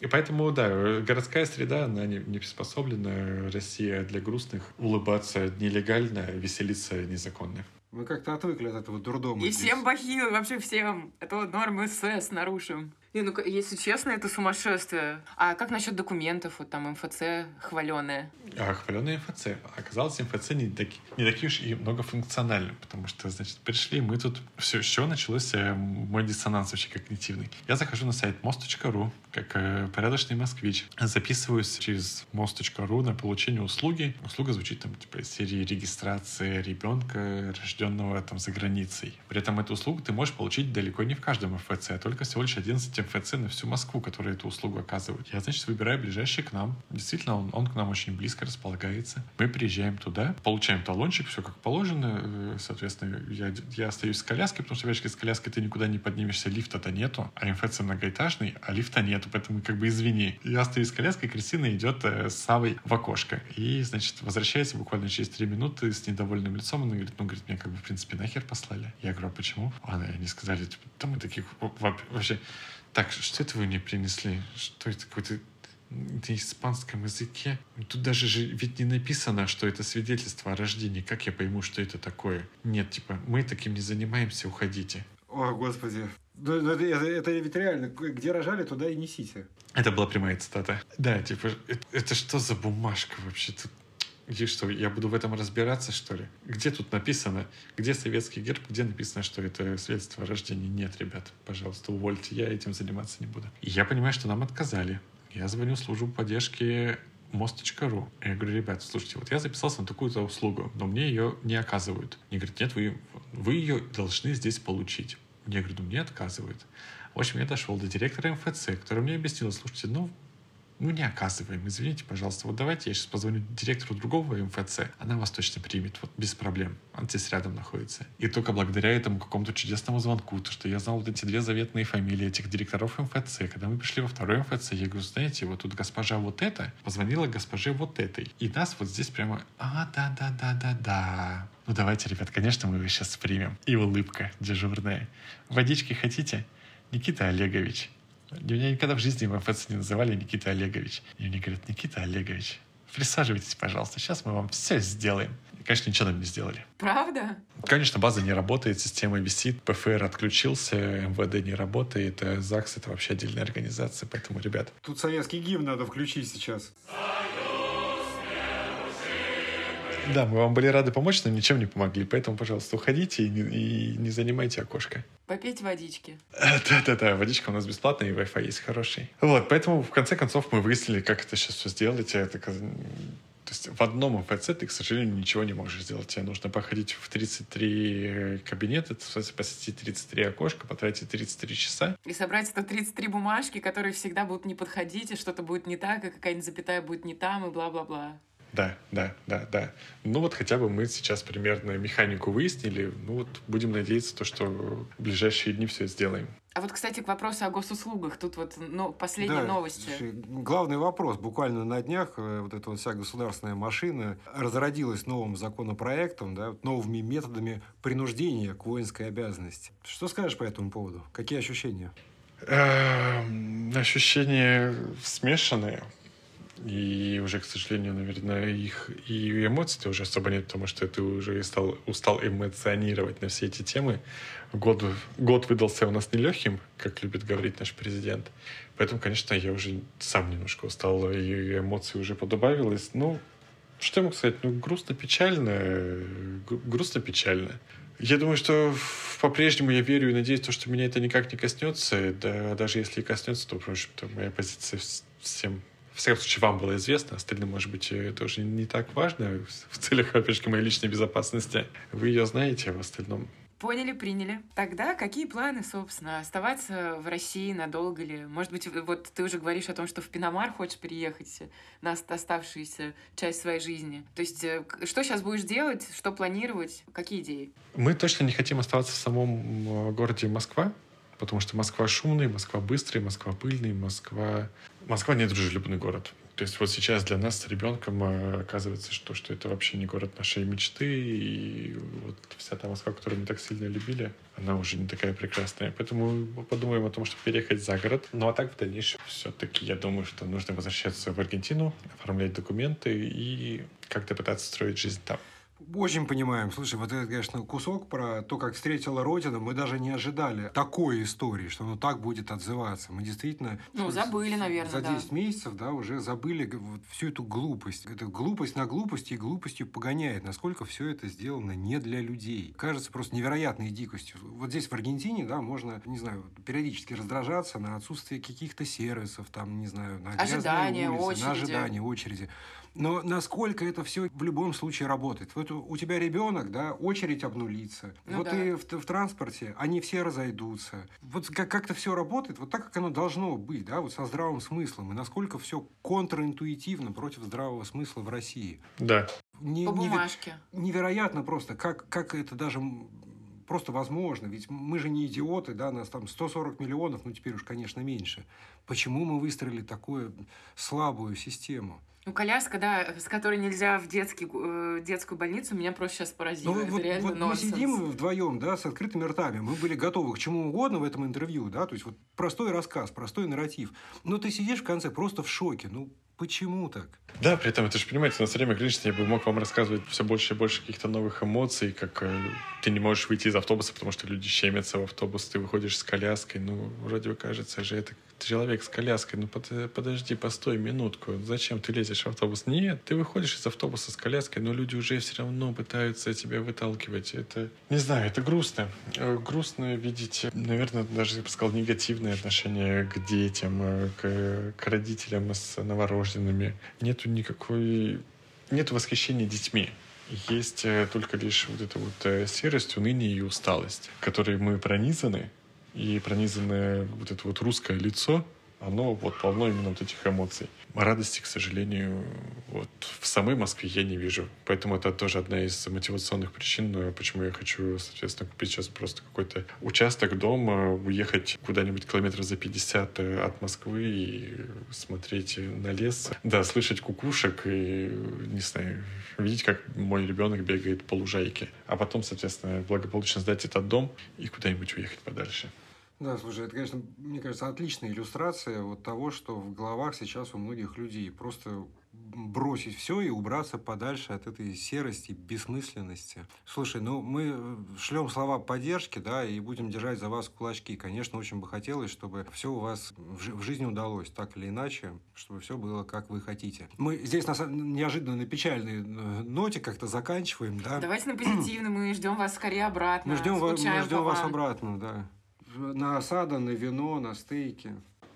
И поэтому, да, городская среда, она не, не приспособлена. Россия для грустных. Улыбаться нелегально, веселиться незаконно. Мы как-то отвыкли от этого дурдома. И здесь. всем бахилы, вообще всем. Это вот нормы СС нарушим. Не, ну, если честно, это сумасшествие. А как насчет документов? Вот там МФЦ хваленые. А, хваленые МФЦ. Оказалось, МФЦ не, таки, не такие уж и многофункциональны, потому что, значит, пришли, мы тут... Все, с чего начался э, мой диссонанс вообще когнитивный? Я захожу на сайт мост.ру, как э, порядочный москвич, записываюсь через мост.ру на получение услуги. Услуга звучит там, типа, серии регистрация ребенка, рожденного там за границей. При этом эту услугу ты можешь получить далеко не в каждом МФЦ, а только всего лишь 11 МФЦ на всю Москву, которые эту услугу оказывают. Я, значит, выбираю ближайший к нам. Действительно, он, он к нам очень близко располагается. Мы приезжаем туда, получаем талончик, все как положено. Э, соответственно, я, я остаюсь с коляской, потому что, опять с коляской ты никуда не поднимешься, лифта-то нету, а МФЦ многоэтажный, а лифта нету, поэтому как бы извини. Я остаюсь с коляской, Кристина идет э, с Савой в окошко. И, значит, возвращается буквально через три минуты с недовольным лицом. Она говорит, ну, говорит, меня как бы, в принципе, нахер послали. Я говорю, а почему? Она, они сказали, типа, да мы таких вообще так, что это вы мне принесли? Что это какой-то на испанском языке. Тут даже же ведь не написано, что это свидетельство о рождении. Как я пойму, что это такое? Нет, типа, мы таким не занимаемся, уходите. О, господи. Ну, это, это, это ведь реально, где рожали, туда и несите. Это была прямая цитата. Да, типа, это, это что за бумажка вообще? Тут и что, я буду в этом разбираться, что ли? Где тут написано, где советский герб, где написано, что это свидетельство о рождении? Нет, ребят, пожалуйста, увольте, я этим заниматься не буду. И я понимаю, что нам отказали. Я звоню в службу поддержки мост.ру. Я говорю, ребят, слушайте, вот я записался на такую-то услугу, но мне ее не оказывают. Они говорят, нет, вы, вы ее должны здесь получить. Я говорю, ну мне отказывают. В общем, я дошел до директора МФЦ, который мне объяснил, слушайте, ну, ну, не оказываем, извините, пожалуйста. Вот давайте я сейчас позвоню директору другого МФЦ, она вас точно примет, вот без проблем. Он здесь рядом находится. И только благодаря этому какому-то чудесному звонку, то, что я знал вот эти две заветные фамилии этих директоров МФЦ, когда мы пришли во второй МФЦ, я говорю, знаете, вот тут госпожа вот эта позвонила госпоже вот этой. И нас вот здесь прямо, а, да-да-да-да-да. Ну, давайте, ребят, конечно, мы его сейчас примем. И улыбка дежурная. Водички хотите? Никита Олегович, меня никогда в жизни в МФЦ не называли Никита Олегович. И мне говорят, Никита Олегович, присаживайтесь, пожалуйста, сейчас мы вам все сделаем. И, конечно, ничего нам не сделали. Правда? Конечно, база не работает, система висит, ПФР отключился, МВД не работает, а ЗАГС — это вообще отдельная организация, поэтому, ребят... Тут советский гимн надо включить сейчас. Да, мы вам были рады помочь, но ничем не помогли. Поэтому, пожалуйста, уходите и не, и не занимайте окошко. Попить водички. Да-да-да, водичка у нас бесплатная, и Wi-Fi есть хороший. Вот, поэтому, в конце концов, мы выяснили, как это сейчас все сделать. Это То есть в одном МФЦ ты, к сожалению, ничего не можешь сделать. Тебе нужно походить в 33 кабинета, посетить 33 окошка, потратить 33 часа. И собрать это 33 бумажки, которые всегда будут не подходить, и что-то будет не так, и какая-нибудь запятая будет не там, и бла-бла-бла. Да, да, да, да. Ну вот хотя бы мы сейчас примерно механику выяснили. Ну вот будем надеяться, то, что в ближайшие дни все сделаем. А вот, кстати, к вопросу о госуслугах. Тут вот ну, последние да, новости. Главный вопрос. Буквально на днях э, вот эта вот вся государственная машина разродилась новым законопроектом, да, новыми методами принуждения к воинской обязанности. Что скажешь по этому поводу? Какие ощущения? Эм, ощущения смешанные. И уже, к сожалению, наверное, их и эмоций уже особо нет, потому что ты уже стал, устал эмоционировать на все эти темы. Год, год выдался у нас нелегким, как любит говорить наш президент. Поэтому, конечно, я уже сам немножко устал, и эмоций уже подобавилось. Ну, что я могу сказать? Ну, грустно-печально. Грустно-печально. Я думаю, что по-прежнему я верю и надеюсь, то, что меня это никак не коснется. Да, даже если и коснется, то, в общем-то, моя позиция всем в всяком случае, вам было известно, остальным, может быть, это уже не так важно в целях, опять же, моей личной безопасности. Вы ее знаете, а в остальном Поняли, приняли. Тогда какие планы, собственно? Оставаться в России надолго ли? Может быть, вот ты уже говоришь о том, что в Пиномар хочешь переехать на оставшуюся часть своей жизни. То есть, э, что сейчас будешь делать, что планировать, какие идеи? Мы точно не хотим оставаться в самом городе Москва, потому что Москва шумный, Москва быстрый, Москва пыльный, Москва... Москва не дружелюбный город. То есть вот сейчас для нас с ребенком э, оказывается, что, что это вообще не город нашей мечты, и вот вся та Москва, которую мы так сильно любили, она уже не такая прекрасная. Поэтому мы подумаем о том, чтобы переехать за город. Ну а так в дальнейшем все-таки я думаю, что нужно возвращаться в Аргентину, оформлять документы и как-то пытаться строить жизнь там. Очень понимаем. Слушай, вот это, конечно, кусок про то, как встретила Родина. Мы даже не ожидали такой истории, что оно так будет отзываться. Мы действительно... Ну, забыли, наверное, За 10 да. месяцев, да, уже забыли вот всю эту глупость. Это глупость на глупости и глупостью погоняет. Насколько все это сделано не для людей. Кажется просто невероятной дикостью. Вот здесь, в Аргентине, да, можно, не знаю, периодически раздражаться на отсутствие каких-то сервисов, там, не знаю, на ожидание, улицы, очереди. на ожидание, очереди. Но насколько это все в любом случае работает? Вот у тебя ребенок, да, очередь обнулится. Ну, вот да. и в, в транспорте они все разойдутся. Вот как- как-то все работает, вот так, как оно должно быть, да, вот со здравым смыслом. И насколько все контринтуитивно против здравого смысла в России. Да. Не, По бумажке. Невероятно просто, как, как это даже просто возможно. Ведь мы же не идиоты, да, нас там 140 миллионов, ну теперь уж, конечно, меньше. Почему мы выстроили такую слабую систему? Ну, коляска, да, с которой нельзя в детский, э, детскую больницу, меня просто сейчас поразило. Ну, Это вот, реально вот мы сидим вдвоем, да, с открытыми ртами. Мы были готовы к чему угодно в этом интервью, да, то есть вот простой рассказ, простой нарратив. Но ты сидишь в конце просто в шоке. Ну, Почему так? Да, при этом, это же понимаете, у нас время ограничено, я бы мог вам рассказывать все больше и больше каких-то новых эмоций, как э, ты не можешь выйти из автобуса, потому что люди щемятся в автобус, ты выходишь с коляской, ну, вроде бы кажется же, это человек с коляской, ну под, подожди, постой минутку, зачем ты лезешь в автобус? Нет, ты выходишь из автобуса с коляской, но люди уже все равно пытаются тебя выталкивать. Это, не знаю, это грустно. Э, грустно видеть, наверное, даже, я бы сказал, негативное отношение к детям, э, к, к родителям с новорожденными. Нету никакой... Нету восхищения детьми есть э, только лишь вот эта вот серость, уныние и усталость, которой мы пронизаны, и пронизанное вот это вот русское лицо, оно вот полно именно вот этих эмоций. Радости, к сожалению, вот в самой Москве я не вижу. Поэтому это тоже одна из мотивационных причин, почему я хочу, соответственно, купить сейчас просто какой-то участок дома, уехать куда-нибудь километров за 50 от Москвы и смотреть на лес. Да, слышать кукушек и, не знаю, видеть, как мой ребенок бегает по лужайке. А потом, соответственно, благополучно сдать этот дом и куда-нибудь уехать подальше. Да, слушай, это, конечно, мне кажется, отличная иллюстрация вот того, что в головах сейчас у многих людей. Просто бросить все и убраться подальше от этой серости, бессмысленности. Слушай, ну мы э, шлем слова поддержки, да, и будем держать за вас кулачки. Конечно, очень бы хотелось, чтобы все у вас в жизни удалось, так или иначе, чтобы все было, как вы хотите. Мы здесь на неожиданно на печальной э, ноте как-то заканчиваем, да. Давайте на позитивно, мы ждем вас скорее обратно. Мы ждем, мы ждем вас обратно, да на осада, на вино, на стейки.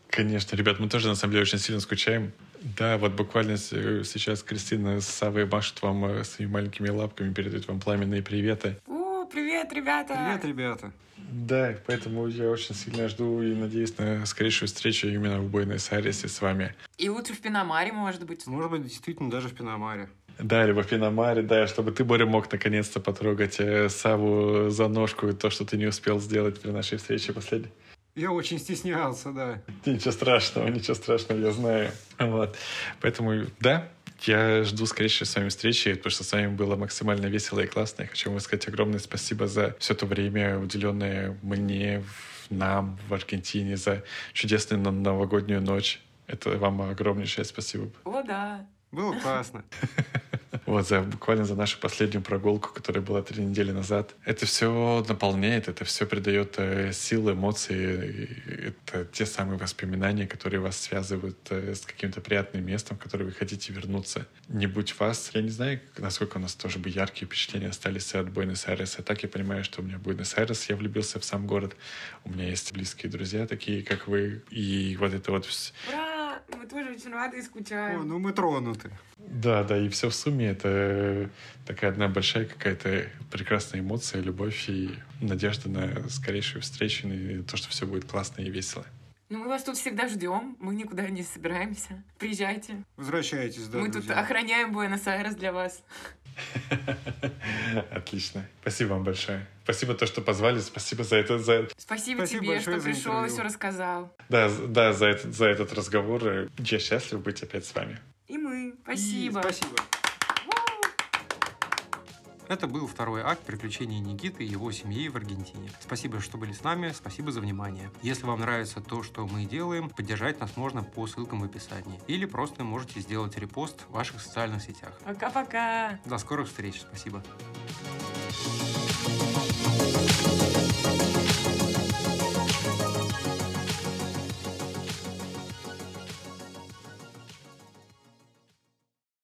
Конечно, ребят, мы тоже на самом деле очень сильно скучаем. Да, вот буквально сейчас Кристина с Савой машет вам э, своими маленькими лапками, передает вам пламенные приветы. О, привет, ребята! Привет, ребята! Да, поэтому я очень сильно жду и надеюсь на скорейшую встречу именно в Буэнос-Айресе с вами. И лучше в Пиномаре, может быть. Может быть, действительно, даже в Пиномаре. Да, либо в Пиномаре, да, чтобы ты, Боря, мог наконец-то потрогать э, Саву за ножку и то, что ты не успел сделать при нашей встрече последней. Я очень стеснялся, да. Ничего страшного, ничего страшного, я знаю. Вот. Поэтому, да, я жду скорейшей с вами встречи, потому что с вами было максимально весело и классно. Я хочу вам сказать огромное спасибо за все то время, уделенное мне, нам в Аргентине, за чудесную новогоднюю ночь. Это вам огромнейшее спасибо. О, да. Было классно. Вот, за, буквально за нашу последнюю прогулку, которая была три недели назад. Это все наполняет, это все придает э, силы, эмоции. Это те самые воспоминания, которые вас связывают э, с каким-то приятным местом, в которое вы хотите вернуться. Не будь вас, я не знаю, насколько у нас тоже бы яркие впечатления остались от Буэнос-Айреса. Так я понимаю, что у меня Буэнос-Айрес, я влюбился в сам город. У меня есть близкие друзья, такие как вы. И вот это вот... Ура! Мы тоже очень рады и скучаем. О, ну мы тронуты. Да, да, и все в сумме это такая одна большая какая-то прекрасная эмоция, любовь и надежда на скорейшую встречу, и то, что все будет классно и весело. Ну, мы вас тут всегда ждем, мы никуда не собираемся. Приезжайте. Возвращайтесь, да, Мы друзья. тут охраняем Буэнос-Айрес для вас. Отлично. Спасибо вам большое. Спасибо то, что позвали. Спасибо за это. За... Спасибо, Спасибо тебе, что пришел и все рассказал. Да, да, за этот, за этот разговор. Я счастлив быть опять с вами. И мы. И Спасибо. Это был второй акт приключений Никиты и его семьи в Аргентине. Спасибо, что были с нами, спасибо за внимание. Если вам нравится то, что мы делаем, поддержать нас можно по ссылкам в описании. Или просто можете сделать репост в ваших социальных сетях. Пока-пока. До скорых встреч, спасибо. Thank